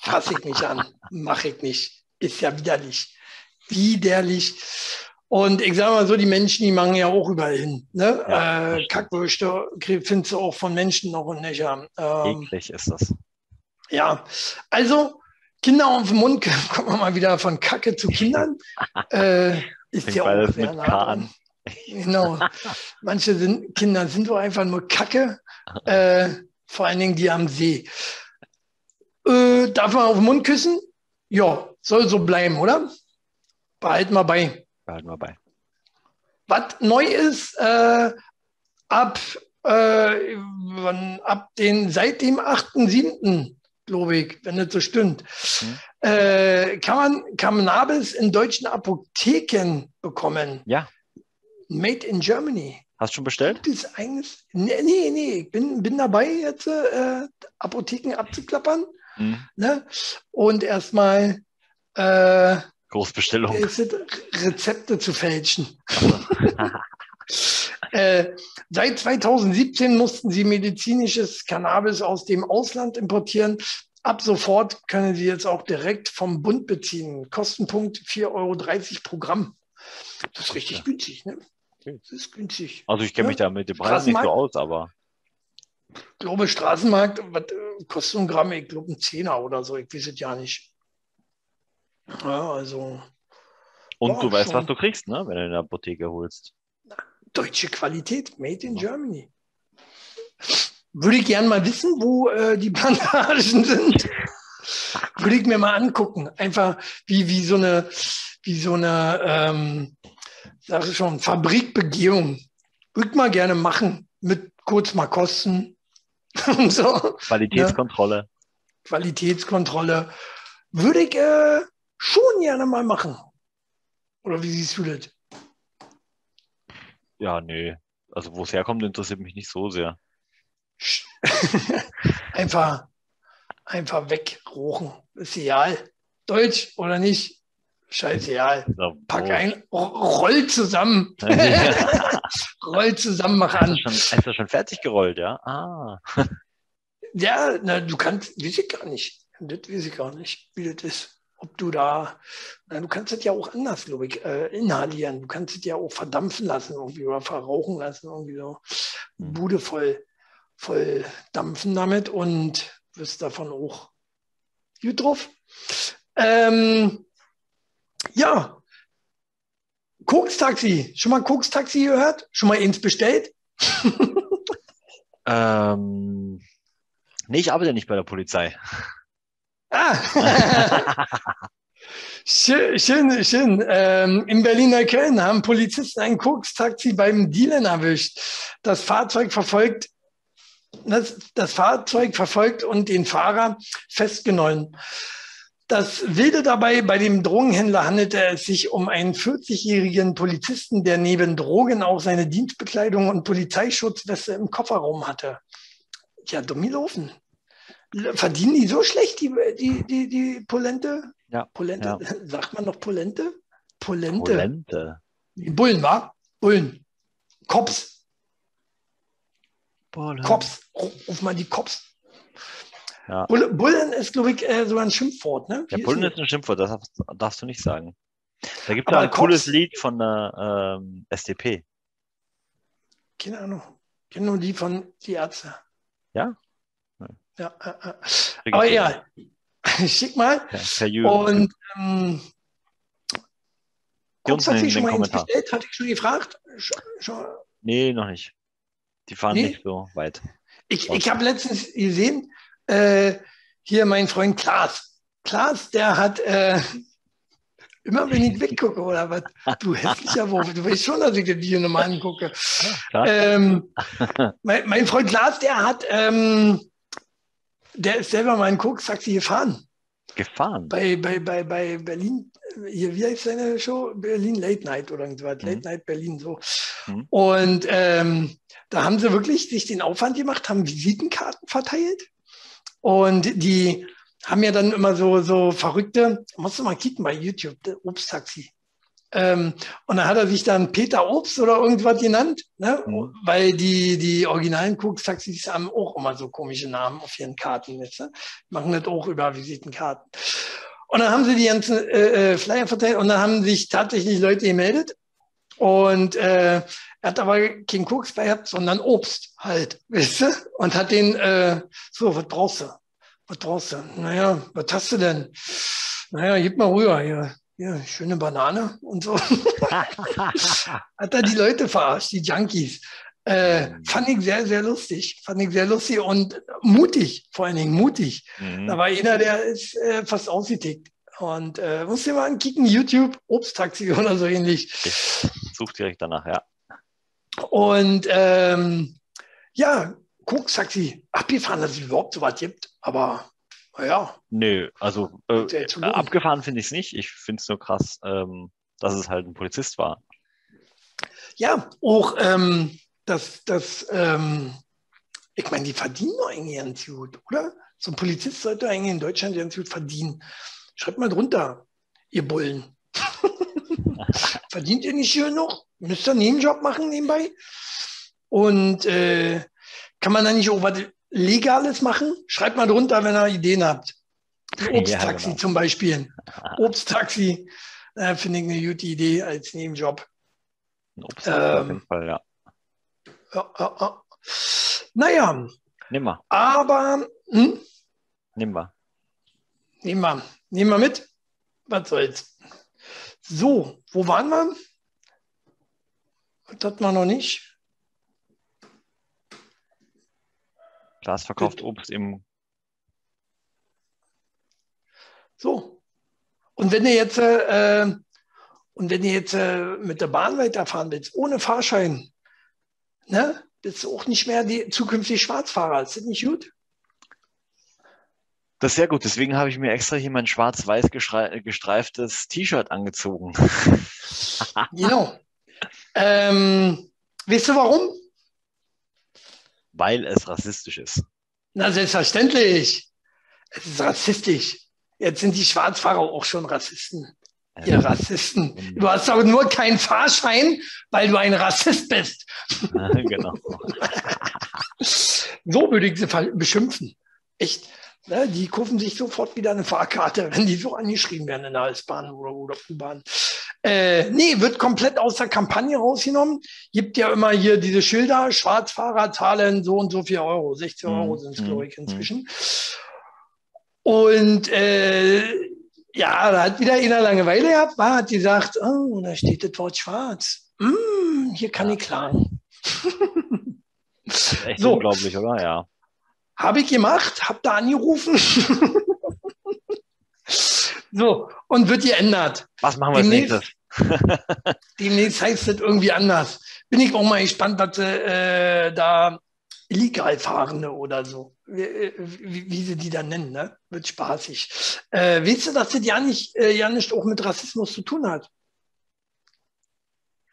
fasse ich nicht an, mache ich nicht. Ist ja widerlich. Widerlich. Und ich sage mal so, die Menschen, die machen ja auch überall hin. Ne? Ja, äh, Kackwürste findest du auch von Menschen noch und nöcher. Ähm, Eklig ist das. ja, also Kinder auf den Mund, kommen wir mal wieder von Kacke zu Kindern. äh, ist Fängt ja auch sehr mit nah an. Genau. Manche sind, Kinder sind doch einfach nur Kacke. Äh, vor allen Dingen die am See. Äh, darf man auf den Mund küssen? Ja, soll so bleiben, oder? Behalten wir bei. Behalten wir bei. Was neu ist, äh, ab, äh, wann, ab den, seit dem 8.7., glaube ich, wenn das so stimmt, Mhm. äh, kann man Cannabis in deutschen Apotheken bekommen. Ja. Made in Germany. Hast du schon bestellt? Gibt es? Nee, nee, nee. ich bin, bin dabei, jetzt äh, Apotheken abzuklappern Mhm. ne? und erstmal äh, Großbestellung. es, Rezepte zu fälschen. Äh, seit 2017 mussten sie medizinisches Cannabis aus dem Ausland importieren. Ab sofort können sie jetzt auch direkt vom Bund beziehen. Kostenpunkt 4,30 Euro pro Gramm. Das ist richtig Ja. günstig, ne? Okay. Das ist günstig. Also ich kenne mich Ja. da mit dem Preis nicht so aus, aber Ich glaube, Straßenmarkt, was äh, kostet ein Gramm? Ich glaube, ein Zehner oder so. Ich weiß es ja nicht. Ja, also und Ja, du weißt, schon. was du kriegst, ne, wenn du in der Apotheke holst. deutsche Qualität, made in Germany. Würde ich gern mal wissen, wo äh, die Plantagen sind. Würde ich mir mal angucken. Einfach wie, wie so eine, wie so eine, ähm, sag ich schon, Fabrikbegehung. Würde ich mal gerne machen. Mit kurz mal Kosten so. Qualitätskontrolle. Qualitätskontrolle. Würde ich äh, schon gerne mal machen. Oder wie siehst du das? Ja, nee. Also wo es herkommt, interessiert mich nicht so sehr. einfach, einfach wegrochen. Ist egal. Deutsch oder nicht? Scheißegal. Ja, Pack ein, roll zusammen. roll zusammen, mach Hast du an. schon, hast du schon fertig gerollt, ja? Ah. Ja, na, du kannst, weiß ich gar nicht. Das weiß ich gar nicht, wie das ist. Ob du da, na, du kannst das ja auch anders, glaube ich, äh, inhalieren. Du kannst es ja auch verdampfen lassen irgendwie oder verrauchen lassen, irgendwie so. Hm. Bude voll, voll dampfen damit und wirst davon auch gut drauf. Ähm, ja, Koks-Taxi. Schon mal Koks-Taxi gehört? Schon mal eins bestellt? Ähm, nee, ich arbeite nicht bei der Polizei. Ah. schön, schön. schön. Ähm, in Berlin-Neukölln haben Polizisten ein Koks-Taxi beim Dealen erwischt. Das Fahrzeug verfolgt, das, das Fahrzeug verfolgt und den Fahrer festgenommen. Das Wilde dabei, bei dem Drogenhändler handelte es sich um einen 40-jährigen Polizisten, der neben Drogen auch seine Dienstbekleidung und Polizeischutzweste im Kofferraum hatte. Ja, dumm gelaufen. Verdienen die so schlecht, die, die, die, die Polente? Ja, Polente, sagt man noch Polente? Polente. Polente. Bullen, wa? Bullen. Cops, Polente. Cops. Ruf mal die Cops. Ja. Bull- Bullen ist, glaube ich, äh, sogar ein Schimpfwort, ne? Ja, Bullen ist ein Schimpfwort, das darfst, du nicht sagen. Da gibt es Aber ein cooles Cops- Lied von der ähm, SDP. Keine Ahnung. Kenne nur die von die Ärzte. Ja? Ja, äh, äh. Krieg Aber ich ja, schick mal. Per Jürgen. Und ähm, hat sich schon mal eins Kommentaren. bestellt, hatte ich schon gefragt. Schon, schon. Nee, noch nicht. Die fahren Nee? nicht so weit. Ich, ich habe letztens gesehen, äh, hier mein Freund Klaas. Klaas, der hat äh, immer, wenn ich weggucke oder was, du hässlicher Wurf, du weißt schon, dass ich das Video nochmal angucke. Ähm, mein, mein Freund Klaas, der hat, ähm, der ist selber mal ein Koks-Taxi gefahren. Gefahren. Bei, bei, bei, bei Berlin, hier, wie heißt seine Show? Berlin Late Night oder irgendwas. Mhm. Late Night Berlin, so. Mhm. Und ähm, da haben sie wirklich sich den Aufwand gemacht, haben Visitenkarten verteilt. Und die haben ja dann immer so, so verrückte, musst du mal kicken bei YouTube, der Obsttaxi. Ähm, und da hat er sich dann Peter Obst oder irgendwas genannt, ne? Mhm. weil die, die originalen Koks-Taxis haben auch immer so komische Namen auf ihren Karten. Jetzt, ne? Machen das auch über Visitenkarten. Und dann haben sie die ganzen äh, äh, Flyer verteilt und dann haben sich tatsächlich Leute gemeldet Und äh, er hat aber keinen Koks bei gehabt, sondern Obst halt, weißt du? Und hat den, äh, so, was brauchst du? Was brauchst du? Naja, was hast du denn? Naja, gib mal rüber hier. Ja, schöne Banane und so. hat er die Leute verarscht, die Junkies. Äh, mhm. fand ich sehr, sehr lustig. Fand ich sehr lustig und mutig, vor allen Dingen mutig. Mhm. Da war einer, der ist äh, fast ausgetickt. Und äh, musst du mal ankicken, YouTube, Obsttaxi oder so ähnlich. Ich such direkt danach, ja. Und ähm, ja, Koks-Taxi, abgefahren, dass es überhaupt so was gibt. Aber naja. Nö, also äh, abgefahren finde ich es nicht. Ich finde es nur krass, ähm, dass es halt ein Polizist war. Ja, auch ähm, dass das, ähm, ich meine, die verdienen doch eigentlich ganz gut, oder? So ein Polizist sollte eigentlich in Deutschland ganz gut verdienen. Schreibt mal drunter, ihr Bullen. Verdient ihr nicht hier noch? Müsst ihr einen Nebenjob machen nebenbei? Und äh, kann man da nicht auch was Legales machen? Schreibt mal drunter, wenn ihr Ideen habt. Obsttaxi ja, genau. zum Beispiel. Obsttaxi äh, finde ich eine gute Idee als Nebenjob. Obsttaxi ähm, auf jeden Fall, ja. Ja, ja, ja. Naja. Nimm mal. Aber. Hm? Nimm mal. Nehmen wir. Nehmen wir mit. Was soll's. So, wo waren wir? Das hatten wir noch nicht. Glas verkauft Obst im. So. Und wenn ihr jetzt, äh, und wenn ihr jetzt äh, mit der Bahn weiterfahren willst, ohne Fahrschein, ne, bist du auch nicht mehr die zukünftig Schwarzfahrer. Ist das nicht gut? Das ist sehr gut. Deswegen habe ich mir extra hier mein schwarz-weiß gestreiftes T-Shirt angezogen. genau. Ähm, weißt du warum? Weil es rassistisch ist. Na, selbstverständlich. Es ist rassistisch. Jetzt sind die Schwarzfahrer auch schon Rassisten. Ihr Rassisten. Du hast aber nur keinen Fahrschein, weil du ein Rassist bist. genau. so würde ich sie beschimpfen. Echt. Ne, die kaufen sich sofort wieder eine Fahrkarte, wenn die so angeschrieben werden in der S-Bahn oder, oder U-Bahn. Äh, nee, wird komplett aus der Kampagne rausgenommen. Gibt ja immer hier diese Schilder, Schwarzfahrer zahlen so und so viel Euro. 16 Euro sind es, glaube ich, mhm. inzwischen. Und äh, ja, da hat wieder einer Langeweile gehabt, war, hat gesagt, oh, da steht das Wort schwarz. Mm, hier kann ja. ich klagen. echt so. unglaublich, oder? Ja. Habe ich gemacht, habe da angerufen. so, und wird geändert. Was machen wir demnächst, als nächstes? demnächst heißt es irgendwie anders. Bin ich auch mal gespannt, was äh, da illegal Fahrende oder so, wie, äh, wie, wie, sie die dann nennen, ne? wird spaßig. Äh, weißt du, dass das ja nicht, äh, ja nicht auch mit Rassismus zu tun hat?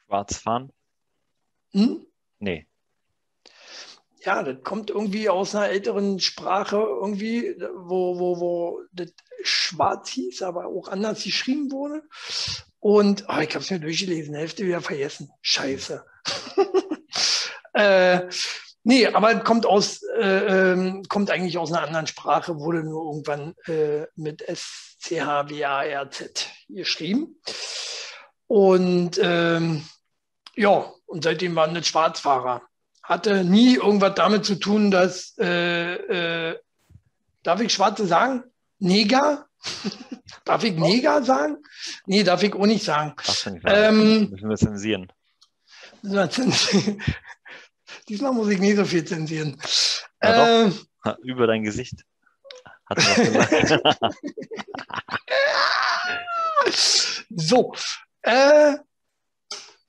Schwarz fahren? Hm? Nee. Ja, das kommt irgendwie aus einer älteren Sprache, irgendwie, wo, wo, wo das schwarz hieß, aber auch anders geschrieben wurde. Und oh, ich habe es mir durchgelesen, Hälfte wieder vergessen. Scheiße. äh, Nee, aber kommt aus, äh, ähm, kommt eigentlich aus einer anderen Sprache, wurde nur irgendwann äh, mit S-C-H-W-A-R-Z geschrieben. Und ähm, ja, und seitdem waren das Schwarzfahrer. Hatte nie irgendwas damit zu tun, dass, äh, äh darf ich Schwarze sagen? Neger? darf ich Neger sagen? Nee, darf ich auch nicht sagen. Darfst du nicht sagen. Ähm, müssen wir zensieren. Diesmal muss ich nicht so viel zensieren. Ja, äh, Über dein Gesicht. Hat was gesagt. so. Äh,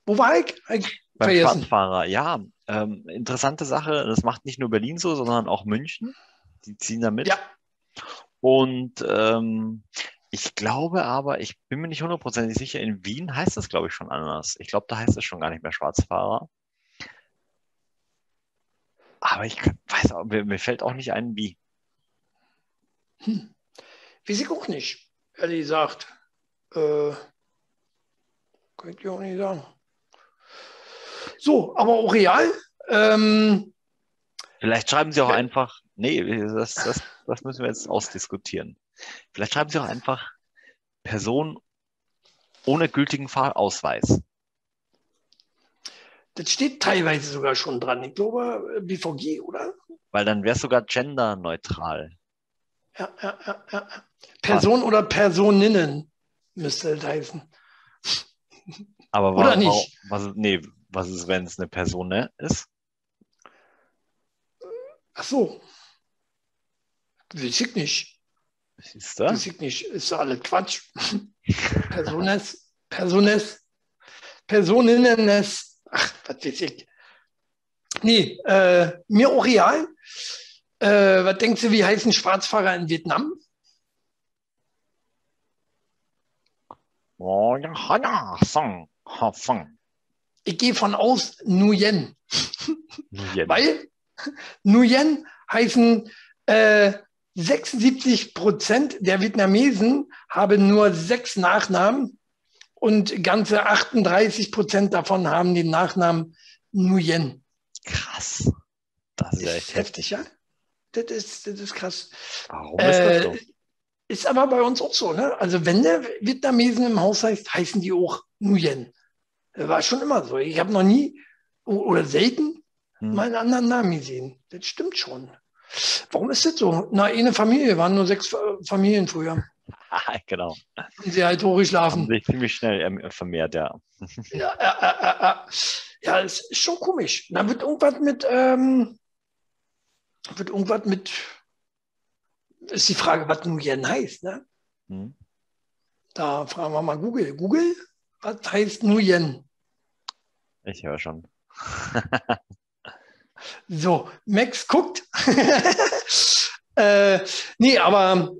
wo war ich? ich Beim Fahrradfahrer, ja. Ähm, interessante Sache. Das macht nicht nur Berlin so, sondern auch München. Die ziehen da mit. Ja. Und ähm, ich glaube aber, ich bin mir nicht hundertprozentig sicher, in Wien heißt das, glaube ich, schon anders. Ich glaube, da heißt es schon gar nicht mehr Schwarzfahrer. Aber ich weiß auch, mir, mir fällt auch nicht ein, wie. Hm. Weiß ich auch nicht, ehrlich gesagt. Äh, könnte ich auch nicht sagen. So, aber auch real. Ähm, Vielleicht schreiben Sie auch einfach, nee, das, das, das müssen wir jetzt ausdiskutieren. Vielleicht schreiben Sie auch einfach Person ohne gültigen Fahrausweis. Das steht teilweise sogar schon dran. Ich glaube, BVG, oder? Weil dann wäre es sogar genderneutral. Ja, ja, ja, ja. Person oder Personinnen müsste es heißen. Aber Oder wa- nicht? wa- Was, nee, was ist, wenn es eine Person ne, ist? Ach so. Weiß ich nicht. Siehst du? Weiß ich nicht. Ist alles Quatsch. Persones, Persones, Personinnenes. Ach, was weiß ich. Nee, äh, mir auch real. Äh, was denkst du, wie heißen Schwarzfahrer in Vietnam? Oh, ja, ja, Song, ha, Fang. Ich gehe von aus Nguyen. Nguyen. Weil Nguyen heißen äh, 76 Prozent der Vietnamesen haben nur sechs Nachnamen und ganze 38 Prozent davon haben den Nachnamen Nguyen. Krass. Das ist echt heftig. heftig, ja? Das ist, das ist krass. Warum ist das Äh, so? ist aber bei uns auch so, ne? Also wenn der Vietnamesen im Haus heißt, heißen die auch Nguyen. Das war schon immer so. Ich habe noch nie oder selten Hm. mal einen anderen Namen gesehen. Das stimmt schon. Warum ist das so? Na, eine Familie, waren nur sechs Fa- Familien früher. genau. Haben sie halt Haben hochgeschlafen. sich ziemlich schnell ähm, vermehrt, ja. Ja, äh, äh, äh, äh. ja, es ist schon komisch. Da wird irgendwas mit, ähm, wird irgendwas mit, ist die Frage, was Nguyen heißt, ne? Hm. Da fragen wir mal Google. Google, was heißt Nguyen? Ich höre schon. So, Max guckt. äh, nee, aber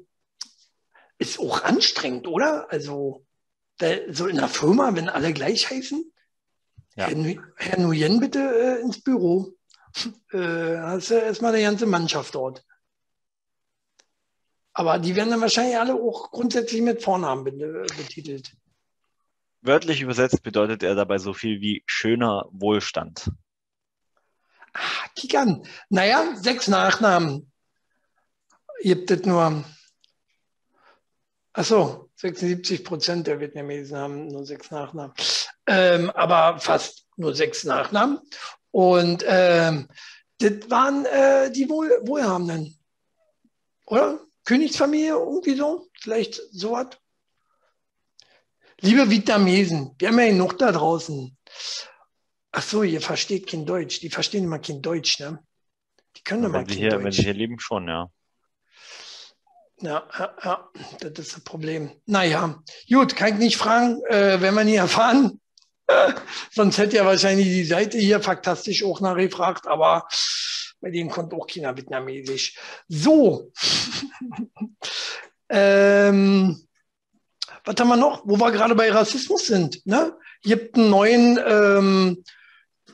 ist auch anstrengend, oder? Also, da, so in der Firma, wenn alle gleich heißen. Ja. Herr, Nu- Herr Nguyen, bitte äh, ins Büro. Äh, hast du erstmal die ganze Mannschaft dort. Aber die werden dann wahrscheinlich alle auch grundsätzlich mit Vornamen be- betitelt. Wörtlich übersetzt bedeutet er dabei so viel wie schöner Wohlstand. Ah, kick an. Naja, sechs Nachnamen. Gibt es nur. Achso, 76 Prozent der Vietnamesen haben nur sechs Nachnamen. Ähm, aber fast nur sechs Nachnamen. Und ähm, das waren äh, die Wohl Wohlhabenden. Oder? Königsfamilie, irgendwie so? Vielleicht sowas? Liebe Vietnamesen, wir haben ja genug da draußen. Ach so, ihr versteht kein Deutsch. Die verstehen immer kein Deutsch, ne? Die können immer Wenn kein hier, wenn Deutsch. sie hier leben, schon, ja. Ja, ja, ja, das ist das Problem. Naja, gut, kann ich nicht fragen, äh, wenn wir nie erfahren. Sonst hätte ja wahrscheinlich die Seite hier faktastisch auch nachgefragt, aber bei denen konnte auch keiner Vietnamesisch. So. ähm, was haben wir noch? Wo wir gerade bei Rassismus sind. Ne? Gibt einen neuen ähm,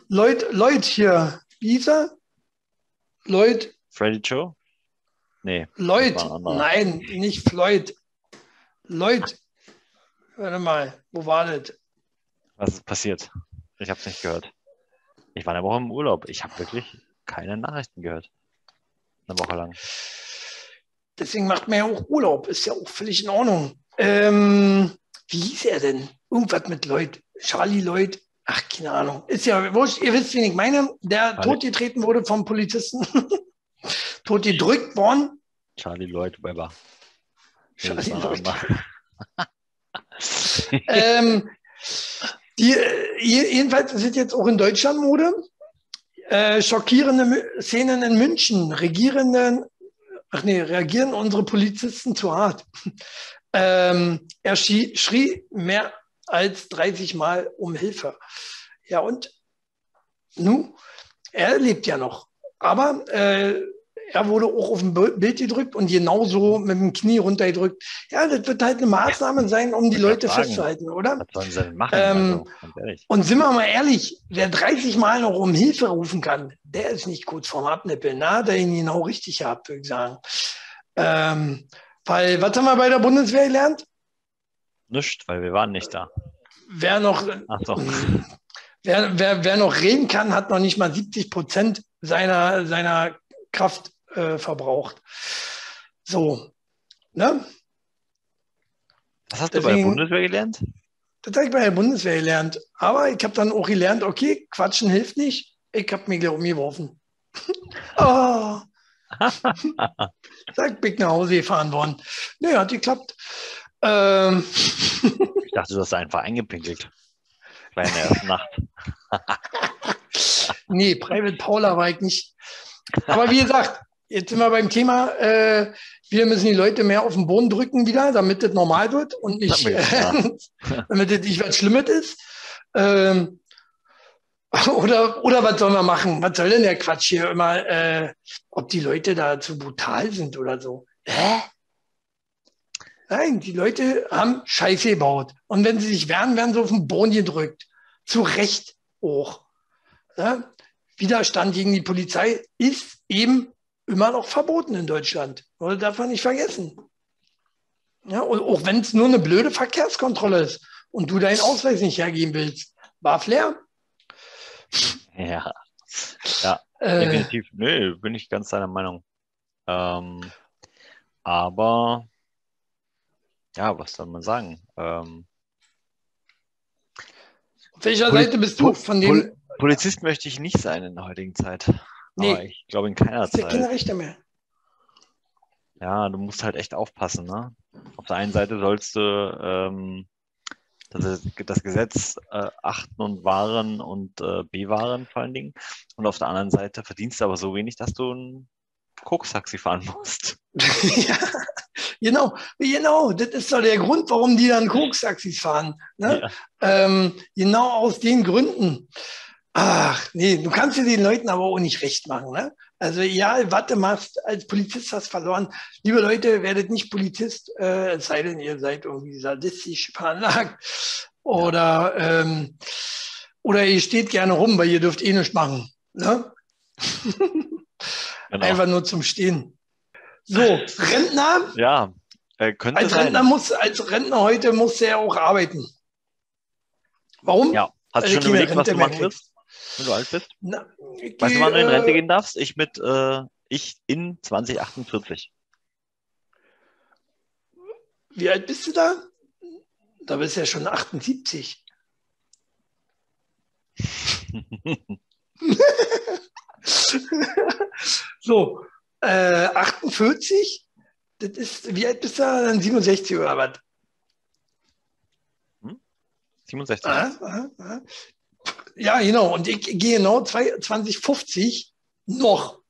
Lloyd, Lloyd hier. Wie hieß er? Lloyd, Freddy Joe? Nee. Lloyd, nein, nicht Floyd. Lloyd. Warte mal, wo war das? Was ist passiert? Ich habe es nicht gehört. Ich war eine Woche im Urlaub. Ich habe wirklich keine Nachrichten gehört. Eine Woche lang. Deswegen macht man ja auch Urlaub, ist ja auch völlig in Ordnung. Ähm, wie hieß er denn? Irgendwas mit Lloyd. Charlie Lloyd. Ach, keine Ahnung. Ist ja wurscht. Ihr wisst, wen ich meine. Der Charlie. totgetreten wurde vom Polizisten. Totgedrückt worden. Charlie Lloyd Webber. Charlie Lloyd. ähm, die, äh, je- jedenfalls es jetzt auch in Deutschland Mode. Äh, schockierende Szenen in München. Regierenden, ach nee, reagieren unsere Polizisten zu hart. Ähm, er schrie, schrie mehr als 30 Mal um Hilfe. Ja, und nun, er lebt ja noch. Aber äh, er wurde auch auf dem Bi- Bild gedrückt und genauso mit dem Knie runtergedrückt. Ja, das wird halt eine Maßnahme sein, um die Leute sagen. festzuhalten, oder? Was sollen sie denn machen? Ähm, also. Und sind wir mal ehrlich, wer 30 Mal noch um Hilfe rufen kann, der ist nicht kurz vorm Abnippeln. Na, der ihn genau richtig gehabt, würde ich sagen. Ähm, weil, was haben wir bei der Bundeswehr gelernt? Nicht, weil wir waren nicht da. Wer noch, so. wer, wer, wer noch reden kann, hat noch nicht mal 70 Prozent seiner, seiner Kraft äh, verbraucht. So, ne? Was hast du bei der Deswegen- Bundeswehr gelernt? Das habe ich bei der Bundeswehr gelernt. Aber ich habe dann auch gelernt, okay, Quatschen hilft nicht. Ich habe mich gleich umgeworfen. oh. Sag, bin ich nach Hause gefahren worden. Nee, hat geklappt. Ähm. ich dachte, du hast einfach eingepinkelt. Kleine Nacht. nee, Private Paula war ich nicht. Aber wie gesagt, jetzt sind wir beim Thema, äh, wir müssen die Leute mehr auf den Boden drücken wieder, damit das normal wird und nicht, äh, damit das nicht was Schlimmes ist. Ähm, oder, oder was sollen wir machen? Was soll denn der Quatsch hier immer, äh, ob die Leute da zu brutal sind oder so? Hä? Nein, die Leute haben Scheiße gebaut. Und wenn sie sich wehren, werden sie auf den Boden gedrückt. Zu Recht auch. Ja? Widerstand gegen die Polizei ist eben immer noch verboten in Deutschland. Das darf man nicht vergessen. Ja, und auch wenn es nur eine blöde Verkehrskontrolle ist und du deinen Ausweis nicht hergeben willst, war Flair. Ja, ja äh, definitiv. Nö, bin ich ganz deiner Meinung. Ähm, aber ja, was soll man sagen? Ähm, Auf welcher Pol Seite bist du von dem? Pol Polizist möchte ich nicht sein in der heutigen Zeit. Nee. Aber ich glaube in keiner das ist Zeit. keine Rechte mehr. Ja, du musst halt echt aufpassen. Ne? Auf der einen Seite sollst du ähm, das, das Gesetz äh, achten und wahren und äh, bewahren vor allen Dingen. Und auf der anderen Seite verdienst du aber so wenig, dass du ein Koks-Taxi fahren musst. ja, genau, genau. Das ist doch der Grund, warum die dann Koks-Taxis fahren. Ne? Ja. Ähm, genau aus den Gründen. Ach, nee, du kannst dir den Leuten aber auch nicht recht machen. Ne? Also ja, was du machst, als Polizist hast verloren. Liebe Leute, werdet nicht Polizist, äh, es sei denn, ihr seid irgendwie sadistisch veranlagt. Oder, ja. ähm, oder ihr steht gerne rum, weil ihr dürft eh nichts machen. Ne? Genau. Einfach nur zum Stehen. So, Rentner. Ja, äh, könnte als Rentner sein. muss, als Rentner heute muss er auch arbeiten. Warum? Ja. Hast du schon überlegt, was du machen wirst? Wenn du alt bist? Na, weißt du, wann du in Rente gehen darfst? Ich mit, äh, ich in 2048. Wie alt bist du da? Da bist du ja schon 78. so, äh, 48? Das ist, wie alt bist du da? Dann 67 oder was? 67. Aha, aha, aha. Ja, genau. Und ich gehe genau 2050 noch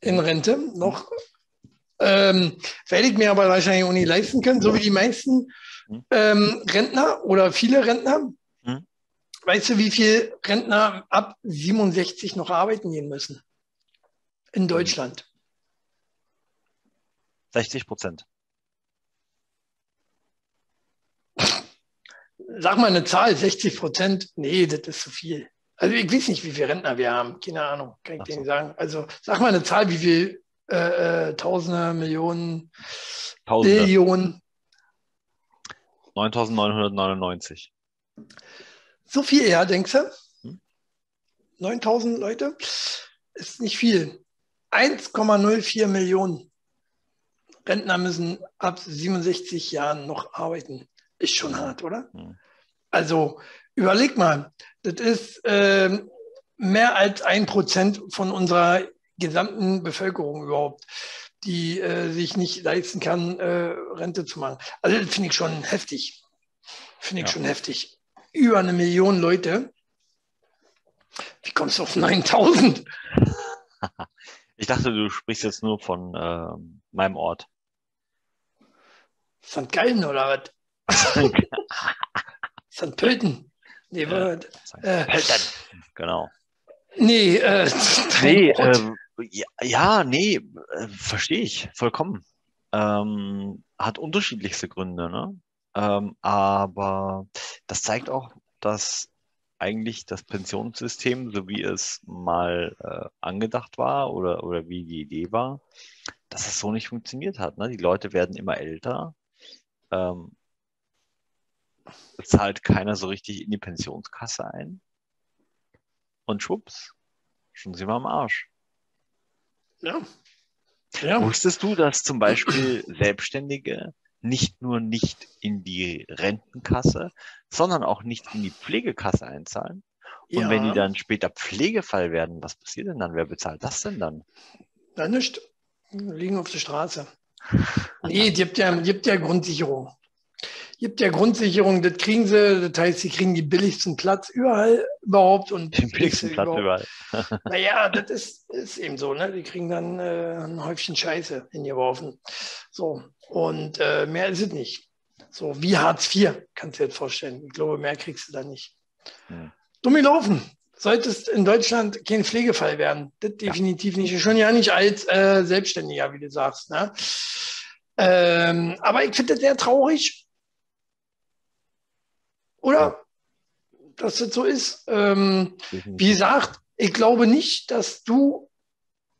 in Rente, noch. Ähm, werde ich mir aber wahrscheinlich auch nicht leisten können, so wie die meisten hm. ähm, Rentner oder viele Rentner. Hm. Weißt du, wie viele Rentner ab 67 noch arbeiten gehen müssen? In Deutschland. 60 Prozent. Sag mal eine Zahl, 60 Prozent. Nee, das ist zu viel. Also ich weiß nicht, wie viele Rentner wir haben. Keine Ahnung, kann ich dir nicht sagen. Also sag mal eine Zahl, wie viel äh, äh, Tausende, Millionen, Tausende. Billionen. 9999. So viel, ja, denkst du? Hm? 9000 Leute? Ist nicht viel. 1,04 Millionen Rentner müssen ab 67 Jahren noch arbeiten. Ist schon hart, oder? Hm. Also überleg mal, das ist äh, mehr als ein Prozent von unserer gesamten Bevölkerung überhaupt, die äh, sich nicht leisten kann, äh, Rente zu machen. Also das finde ich schon heftig. Finde ich ja. schon heftig. Über eine Million Leute. Wie kommst du auf 9000? Ich dachte, du sprichst jetzt nur von äh, meinem Ort. St. Gallen oder was? St. Pölten. Nee, ja, äh, Pölten. Genau. Nee, äh, nee äh, ja, ja, nee, äh, verstehe ich vollkommen. Ähm, hat unterschiedlichste Gründe, ne? Ähm, aber das zeigt auch, dass eigentlich das Pensionssystem, so wie es mal äh, angedacht war oder, oder wie die Idee war, dass es so nicht funktioniert hat. Ne? Die Leute werden immer älter. Ähm, zahlt keiner so richtig in die Pensionskasse ein. Und schwupps, schon sind wir am Arsch. Ja. ja. Wusstest du, dass zum Beispiel Selbstständige nicht nur nicht in die Rentenkasse, sondern auch nicht in die Pflegekasse einzahlen. Und ja. wenn die dann später Pflegefall werden, was passiert denn dann? Wer bezahlt das denn dann? Na, nicht. Liegen auf der Straße. Nee, gibt ja, gibt ja Grundsicherung. Gibt ja Grundsicherung, das kriegen sie, das heißt, sie kriegen die billigsten Platz überall überhaupt und Den billigsten Platz überall. Naja, das ist, ist eben so, ne? Die kriegen dann äh, ein Häufchen Scheiße hingeworfen. So, und äh, mehr ist es nicht. So, wie Hartz IV, kannst du dir jetzt vorstellen. Ich glaube, mehr kriegst du da nicht. Hm. Dumm gelaufen. Solltest in Deutschland kein Pflegefall werden. Das definitiv nicht. Schon ja nicht als äh, Selbstständiger, wie du sagst. Ne? Ähm, aber ich finde das sehr traurig. Oder? Dass das so ist. Ähm, wie gesagt, ich glaube nicht, dass du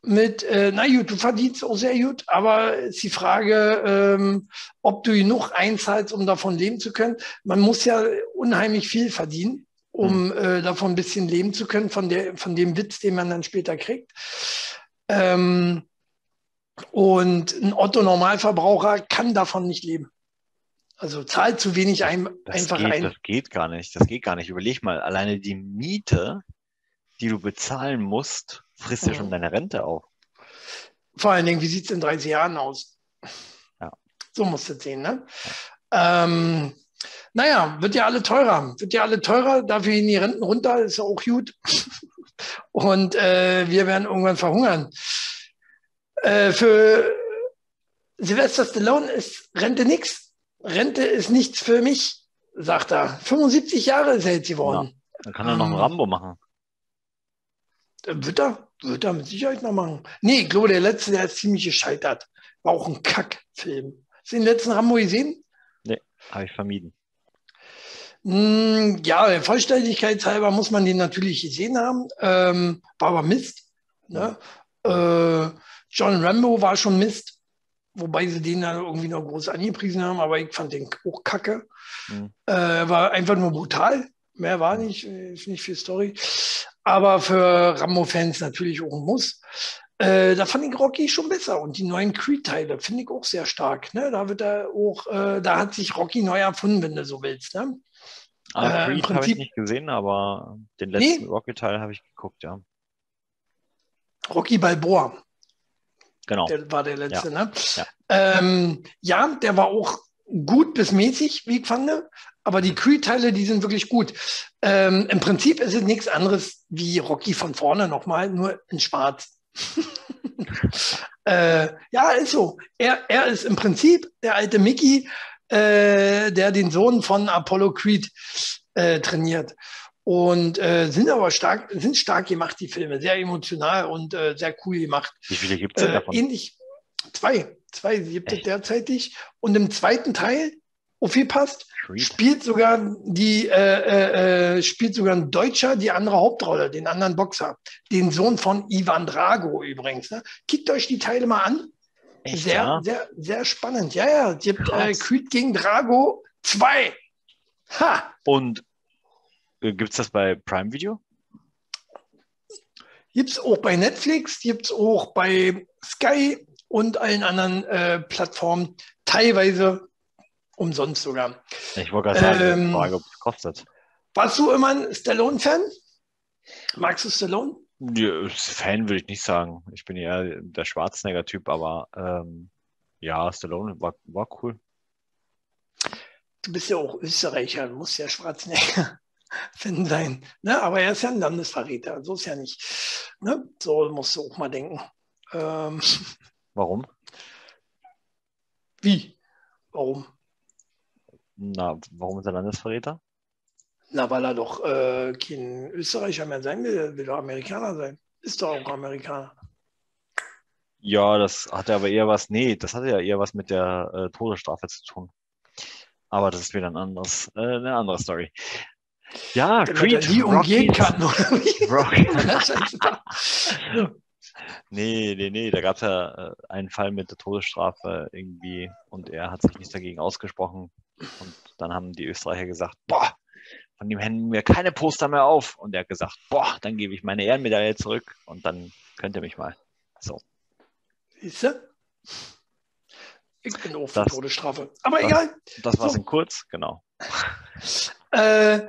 mit, äh, na gut, du verdienst auch sehr gut, aber ist die Frage, ähm, ob du genug einzahlst, um davon leben zu können. Man muss ja unheimlich viel verdienen, um äh, davon ein bisschen leben zu können, von, der, von dem Witz, den man dann später kriegt. Ähm, und ein Otto-Normalverbraucher kann davon nicht leben. Also zahlt zu wenig ein, einfach geht, ein. das geht gar nicht. Das geht gar nicht. Überleg mal, alleine die Miete, die du bezahlen musst, frisst ja schon deine Rente auf. Vor allen Dingen, wie sieht es in 30 Jahren aus? Ja. So musst du es sehen, ne? Ähm, naja, wird ja alle teurer. Wird ja alle teurer, dafür gehen die Renten runter, ist ja auch gut. Und äh, wir werden irgendwann verhungern. Äh, für Sylvester Stallone ist Rente nichts. Rente ist nichts für mich, sagt er. 75 Jahre ist er jetzt geworden. Dann kann er noch einen Ähm. Rambo machen. Äh, Wird er, wird er mit Sicherheit noch machen. Nee, ich glaube, der letzte, der ist ziemlich gescheitert. War auch ein Kackfilm. Hast du den letzten Rambo gesehen? Habe ich vermieden. Hm, ja, der Vollständigkeit halber muss man den natürlich gesehen haben. Ähm, war aber Mist. Ne? Äh, John Rambo war schon Mist. Wobei sie den dann irgendwie noch groß angepriesen haben, aber ich fand den auch kacke. Mhm. Äh, war einfach nur brutal. Mehr war nicht, äh, ist nicht viel Story. Aber für Rambo-Fans natürlich auch ein Muss. Äh, da fand ich Rocky schon besser. Und die neuen Creed-Teile finde ich auch sehr stark. Ne? Da wird er auch, äh, da hat sich Rocky neu erfunden, wenn du so willst. Ne? Ah, Äh, Creed habe ich nicht gesehen, aber den Nee. letzten Rocky-Teil habe ich geguckt, ja. Rocky Balboa, Genau. der war der letzte. Ne? Ja. Ähm, ja, der war auch gut bis mäßig, wie ich fand. Aber die Creed-Teile, die sind wirklich gut. Ähm, Im Prinzip ist es nichts anderes wie Rocky von vorne nochmal, nur in schwarz. äh, ja, ist so. Er, er ist im Prinzip der alte Mickey, äh, der den Sohn von Apollo Creed äh, trainiert. Und äh, sind aber stark, sind stark gemacht, die Filme. Sehr emotional und äh, sehr cool gemacht. Wie viele gibt es denn Äh, davon? ähnlich. Zwei. Zwei gibt es derzeitig. Und im zweiten Teil, aufgepasst, Creed? spielt sogar die, äh, äh, äh, spielt sogar ein Deutscher die andere Hauptrolle, den anderen Boxer. Den Sohn von Ivan Drago übrigens. Ne? Kickt euch die Teile mal an. Echt, sehr, ja? sehr, sehr spannend. Ja, ja. Es gibt äh, Krass. Creed gegen Drago 2. Ha! Und äh, gibt es das bei Prime Video? Gibt's auch bei Netflix, gibt's auch bei Sky und allen anderen äh, Plattformen, teilweise umsonst sogar. Ich wollte gerade sagen, Ähm, Frage, ob es kostet. Warst du immer ein Stallone-Fan? Magst du Stallone? Ja, Fan würde ich nicht sagen. Ich bin eher der Schwarzenegger-Typ, aber ähm, ja, Stallone war, war cool. Du bist ja auch Österreicher, du musst ja Schwarzenegger-Fan sein. Ne? Aber er ist ja ein Landesverräter, so ist ja nicht. Ne? So musst du auch mal denken. Ähm, Warum? wie? Warum? Na, warum ist er Landesverräter? Na, weil er doch äh, kein Österreicher mehr sein will, er will doch Amerikaner sein. Ist doch auch Amerikaner. Ja, das hatte aber eher was, nee, das hatte ja eher was mit der äh, Todesstrafe zu tun. Aber das ist wieder ein anderes, äh, eine andere Story. Ja, Creed, die umgehen kann, oder wie? Rocky. Nee, nee, nee, da gab es ja äh, einen Fall mit der Todesstrafe irgendwie und er hat sich nicht dagegen ausgesprochen. Und dann haben die Österreicher gesagt, boah, von dem hängen mir keine Poster mehr auf. Und er hat gesagt, boah, dann gebe ich meine Ehrenmedaille zurück und dann könnt ihr mich mal. So. Siehst du? Ich bin für das, Todesstrafe. Aber das, egal. Das war's so. in kurz, genau. Äh,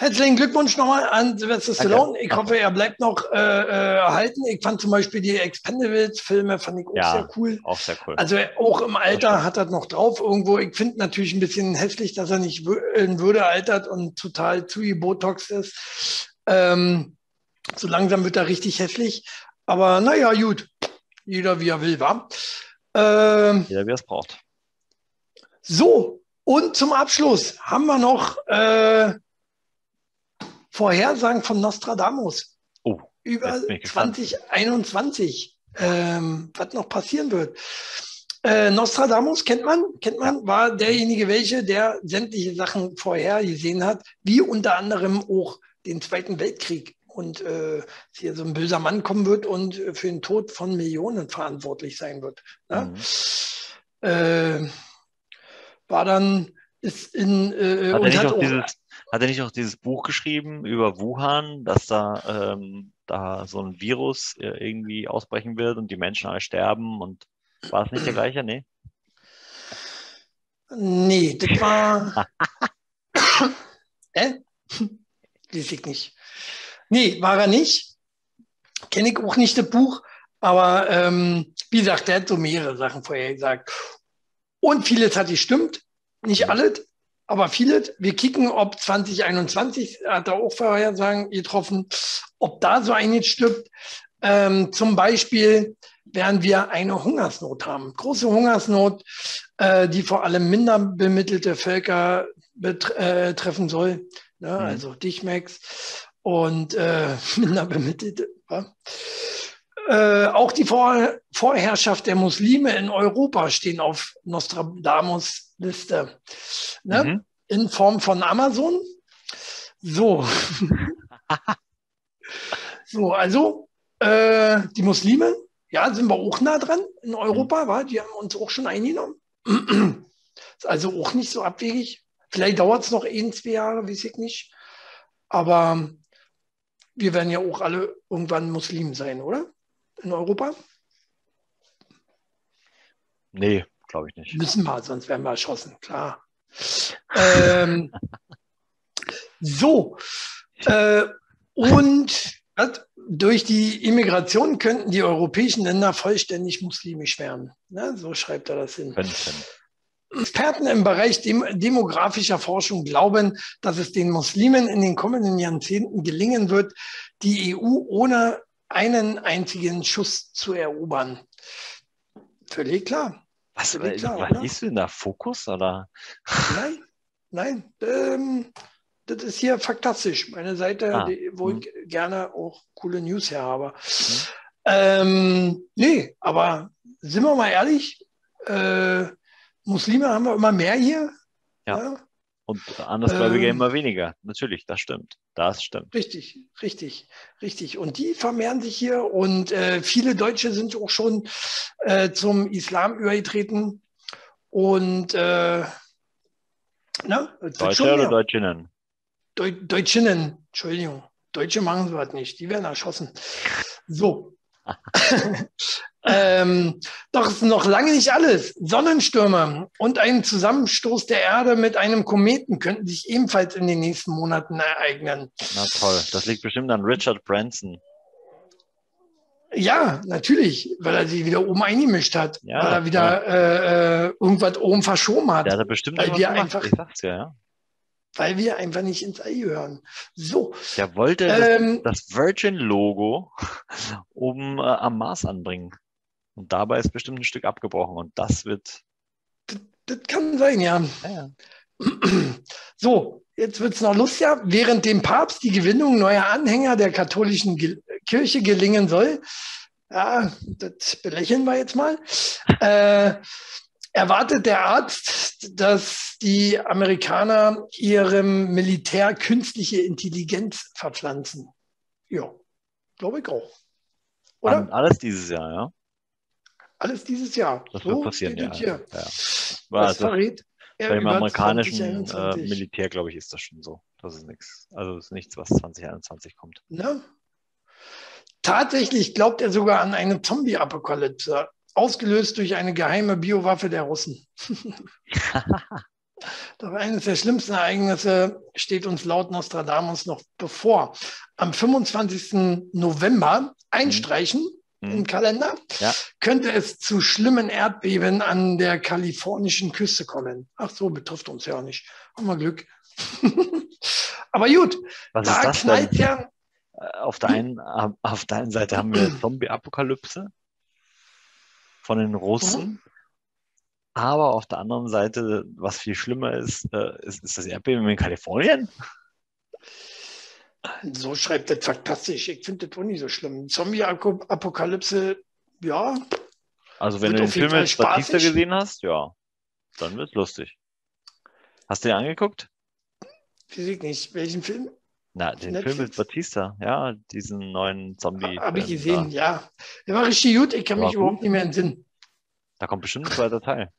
Herzlichen Glückwunsch nochmal an Sylvester Stallone. Ich hoffe, er bleibt noch äh, äh, erhalten. Ich fand zum Beispiel die Expendables-Filme fand ich auch ja, sehr cool. Auch sehr cool. Also auch im Alter hat er noch drauf irgendwo. Ich finde natürlich ein bisschen hässlich, dass er nicht in Würde altert und total zu Botox ist. Ähm, so langsam wird er richtig hässlich. Aber naja, gut. Jeder wie er will, wa? Ähm, Jeder wie er es braucht. So, und zum Abschluss haben wir noch äh, Vorhersagen von Nostradamus oh, über 2021, ähm, was noch passieren wird. Äh, Nostradamus kennt man, kennt man, war derjenige, welche, der sämtliche Sachen vorhergesehen hat, wie unter anderem auch den Zweiten Weltkrieg und äh, hier so ein böser Mann kommen wird und für den Tod von Millionen verantwortlich sein wird. Ne? Mhm. Äh, war dann ist in äh, hat, er nicht auch dieses, hat er nicht auch dieses Buch geschrieben über Wuhan, dass da, ähm, da so ein Virus äh, irgendwie ausbrechen wird und die Menschen alle sterben und war es nicht der gleiche? Nee. Nee, das war. äh? Lies ich nicht. Nee, war er nicht. Kenne ich auch nicht das Buch, aber ähm, wie gesagt, der hat so mehrere Sachen vorher gesagt. Und vieles hat gestimmt. Nicht alles, aber vieles. Wir kicken, ob 2021, hat er auch Vorhersagen getroffen, ob da so einiges stimmt. Ähm, zum Beispiel werden wir eine Hungersnot haben. Große Hungersnot, äh, die vor allem minder bemittelte Völker betreffen äh, soll. Ne? Mhm. Also dich, Max. Und äh, minder bemittelte. Ja? Äh, auch die Vor Vorherrschaft der Muslime in Europa stehen auf Nostradamus Liste. Ne? Mhm. In Form von Amazon. So. so, also äh, die Muslime, ja, sind wir auch nah dran in Europa, mhm. war, die haben uns auch schon eingenommen. Ist also auch nicht so abwegig. Vielleicht dauert es noch ein, zwei Jahre, weiß ich nicht. Aber wir werden ja auch alle irgendwann Muslim sein, oder? in Europa? Nee, glaube ich nicht. Müssen wir, sonst werden wir erschossen, klar. ähm, so, äh, und durch die Immigration könnten die europäischen Länder vollständig muslimisch werden. Ne? So schreibt er das hin. Experten im Bereich dem, demografischer Forschung glauben, dass es den Muslimen in den kommenden Jahrzehnten gelingen wird, die EU ohne einen einzigen Schuss zu erobern. Völlig klar. Was, Völlig klar, was ist denn da Fokus oder? Nein, nein. Ähm, das ist hier faktastisch. Meine Seite, ah, die, wo hm. ich gerne auch coole News her habe. Hm. Ähm, nee, aber sind wir mal ehrlich, äh, Muslime haben wir immer mehr hier. Ja. ja? Und Andersgläubige ähm, immer weniger. Natürlich, das stimmt. Das stimmt. Richtig, richtig, richtig. Und die vermehren sich hier und äh, viele Deutsche sind auch schon äh, zum Islam übergetreten. Und äh, na, Deutsche oder Deutschinnen? Deu Deutschinnen, Entschuldigung. Deutsche machen sowas nicht, die werden erschossen. So, ähm, doch es ist noch lange nicht alles. Sonnenstürme und ein Zusammenstoß der Erde mit einem Kometen könnten sich ebenfalls in den nächsten Monaten ereignen. Na toll, das liegt bestimmt an Richard Branson. Ja, natürlich, weil er sich wieder oben eingemischt hat, ja, weil er wieder äh, äh, irgendwas oben verschoben hat. Der hat bestimmt weil wir einfach, ich sag's ja, ja weil wir einfach nicht ins Ei gehören. So. Der wollte ähm, das, das Virgin-Logo oben äh, am Mars anbringen. Und dabei ist bestimmt ein Stück abgebrochen. Und das wird. Das, das kann sein, ja. ja, ja. So, jetzt wird es noch lustiger. Während dem Papst die Gewinnung neuer Anhänger der katholischen Ge Kirche gelingen soll, ja, das belächeln wir jetzt mal, äh, erwartet der Arzt, dass die Amerikaner ihrem Militär künstliche Intelligenz verpflanzen. Ja, glaube ich auch. Oder? Und alles dieses Jahr, ja? Alles dieses Jahr. Das so wird passieren, ja. ja. Was also, verrät er Beim amerikanischen äh, Militär, glaube ich, ist das schon so. Das ist nichts. Also ist nichts, was 2021 kommt. Na? Tatsächlich glaubt er sogar an eine Zombie-Apokalypse ausgelöst durch eine geheime Biowaffe der Russen. Doch eines der schlimmsten Ereignisse steht uns laut Nostradamus noch bevor. Am 25. November einstreichen Mhm. im Kalender, Ja. könnte es zu schlimmen Erdbeben an der kalifornischen Küste kommen. Ach so, betrifft uns ja nicht. Haben wir Glück. Aber gut, Was da ist das knallt ja. Auf der, einen, auf der einen Seite haben wir Zombie-Apokalypse von den Russen. Aber auf der anderen Seite, was viel schlimmer ist, äh, ist, ist das Erdbeben in Kalifornien. So schreibt das fantastisch. Ich finde das wohl nicht so schlimm. Zombie-Apokalypse, ja, Also wenn Wird du den Film Fall Batista gesehen hast, ja, dann wird's lustig. Hast du den angeguckt? weiß ich nicht. Welchen Film? Na, den Netflix? Film mit Batista, ja, diesen neuen Zombie. Habe ich gesehen, ja. Der war richtig gut. Ich kann War mich gut. überhaupt nicht mehr entsinnen. Da kommt bestimmt ein zweiter Teil.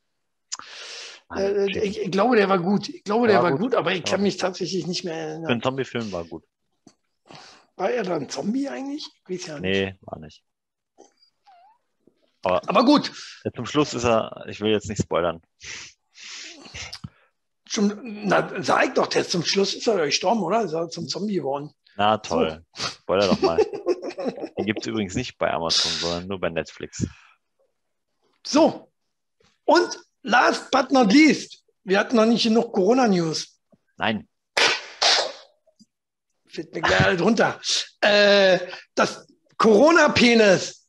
Äh, shit. ich, ich glaube, der war gut. Ich glaube, der War war gut. gut, aber ich kann mich tatsächlich nicht mehr Für erinnern. einen Zombie-Film war gut. War er dann Zombie eigentlich? Ich weiß ja nicht. Nee, war nicht. Aber gut, Ja, zum Schluss ist er, ich will jetzt nicht spoilern. Zum, na, sag doch, der zum Schluss ist er gestorben, oder? Ist er zum Zombie geworden? Na toll. Spoiler doch mal. Den gibt es übrigens nicht bei Amazon, sondern nur bei Netflix. So. Und last but not least, wir hatten noch nicht genug Corona-News. Nein. Fällt mir gleich runter. Äh, das Corona-Penis,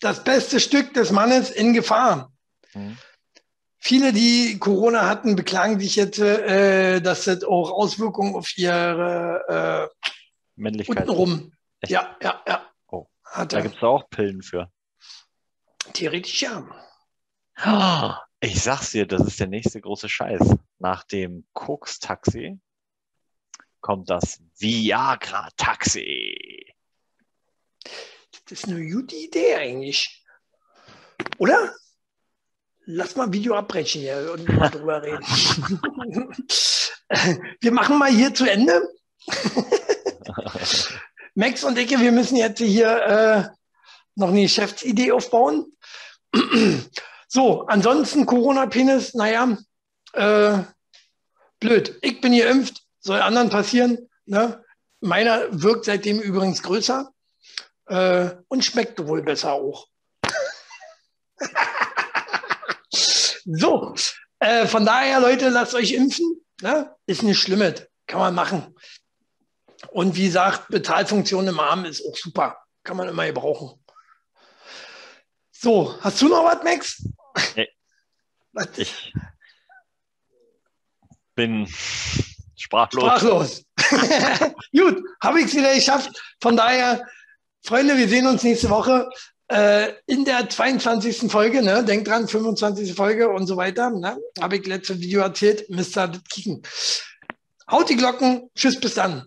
das beste Stück des Mannes in Gefahr. Hm. Viele, die Corona hatten, beklagen sich jetzt, äh, dass das auch Auswirkungen auf ihre äh, Männlichkeit. untenrum. Echt? Ja, ja, ja. Oh. Da gibt es auch Pillen für. Theoretisch ja. Ich sag's dir, das ist der nächste große Scheiß. Nach dem Koks-Taxi kommt das Viagra-Taxi. Das ist eine gute Idee eigentlich. Oder? Lass mal ein Video abbrechen hier und mal drüber reden. wir machen mal hier zu Ende. Max und Ecke, wir müssen jetzt hier äh, noch eine Geschäftsidee aufbauen. so, ansonsten Corona-Penis, naja, äh, blöd. Ich bin geimpft, soll anderen passieren. Ne? Meiner wirkt seitdem übrigens größer äh, und schmeckt wohl besser auch. So, äh, von daher, Leute, lasst euch impfen. Ne? Ist nicht schlimm, kann man machen. Und wie gesagt, Bezahlfunktion im Arm ist auch super. Kann man immer gebrauchen. So, hast du noch was, Max? Nee. Was? Ich bin sprachlos. Sprachlos. Gut, habe ich es wieder geschafft. Von daher, Freunde, wir sehen uns nächste Woche äh, in der 22. Folge. Ne? Denkt dran, 25. Folge und so weiter. Ne? Habe ich letztes Video erzählt. Das kicken. Haut die Glocken. Tschüss, bis dann.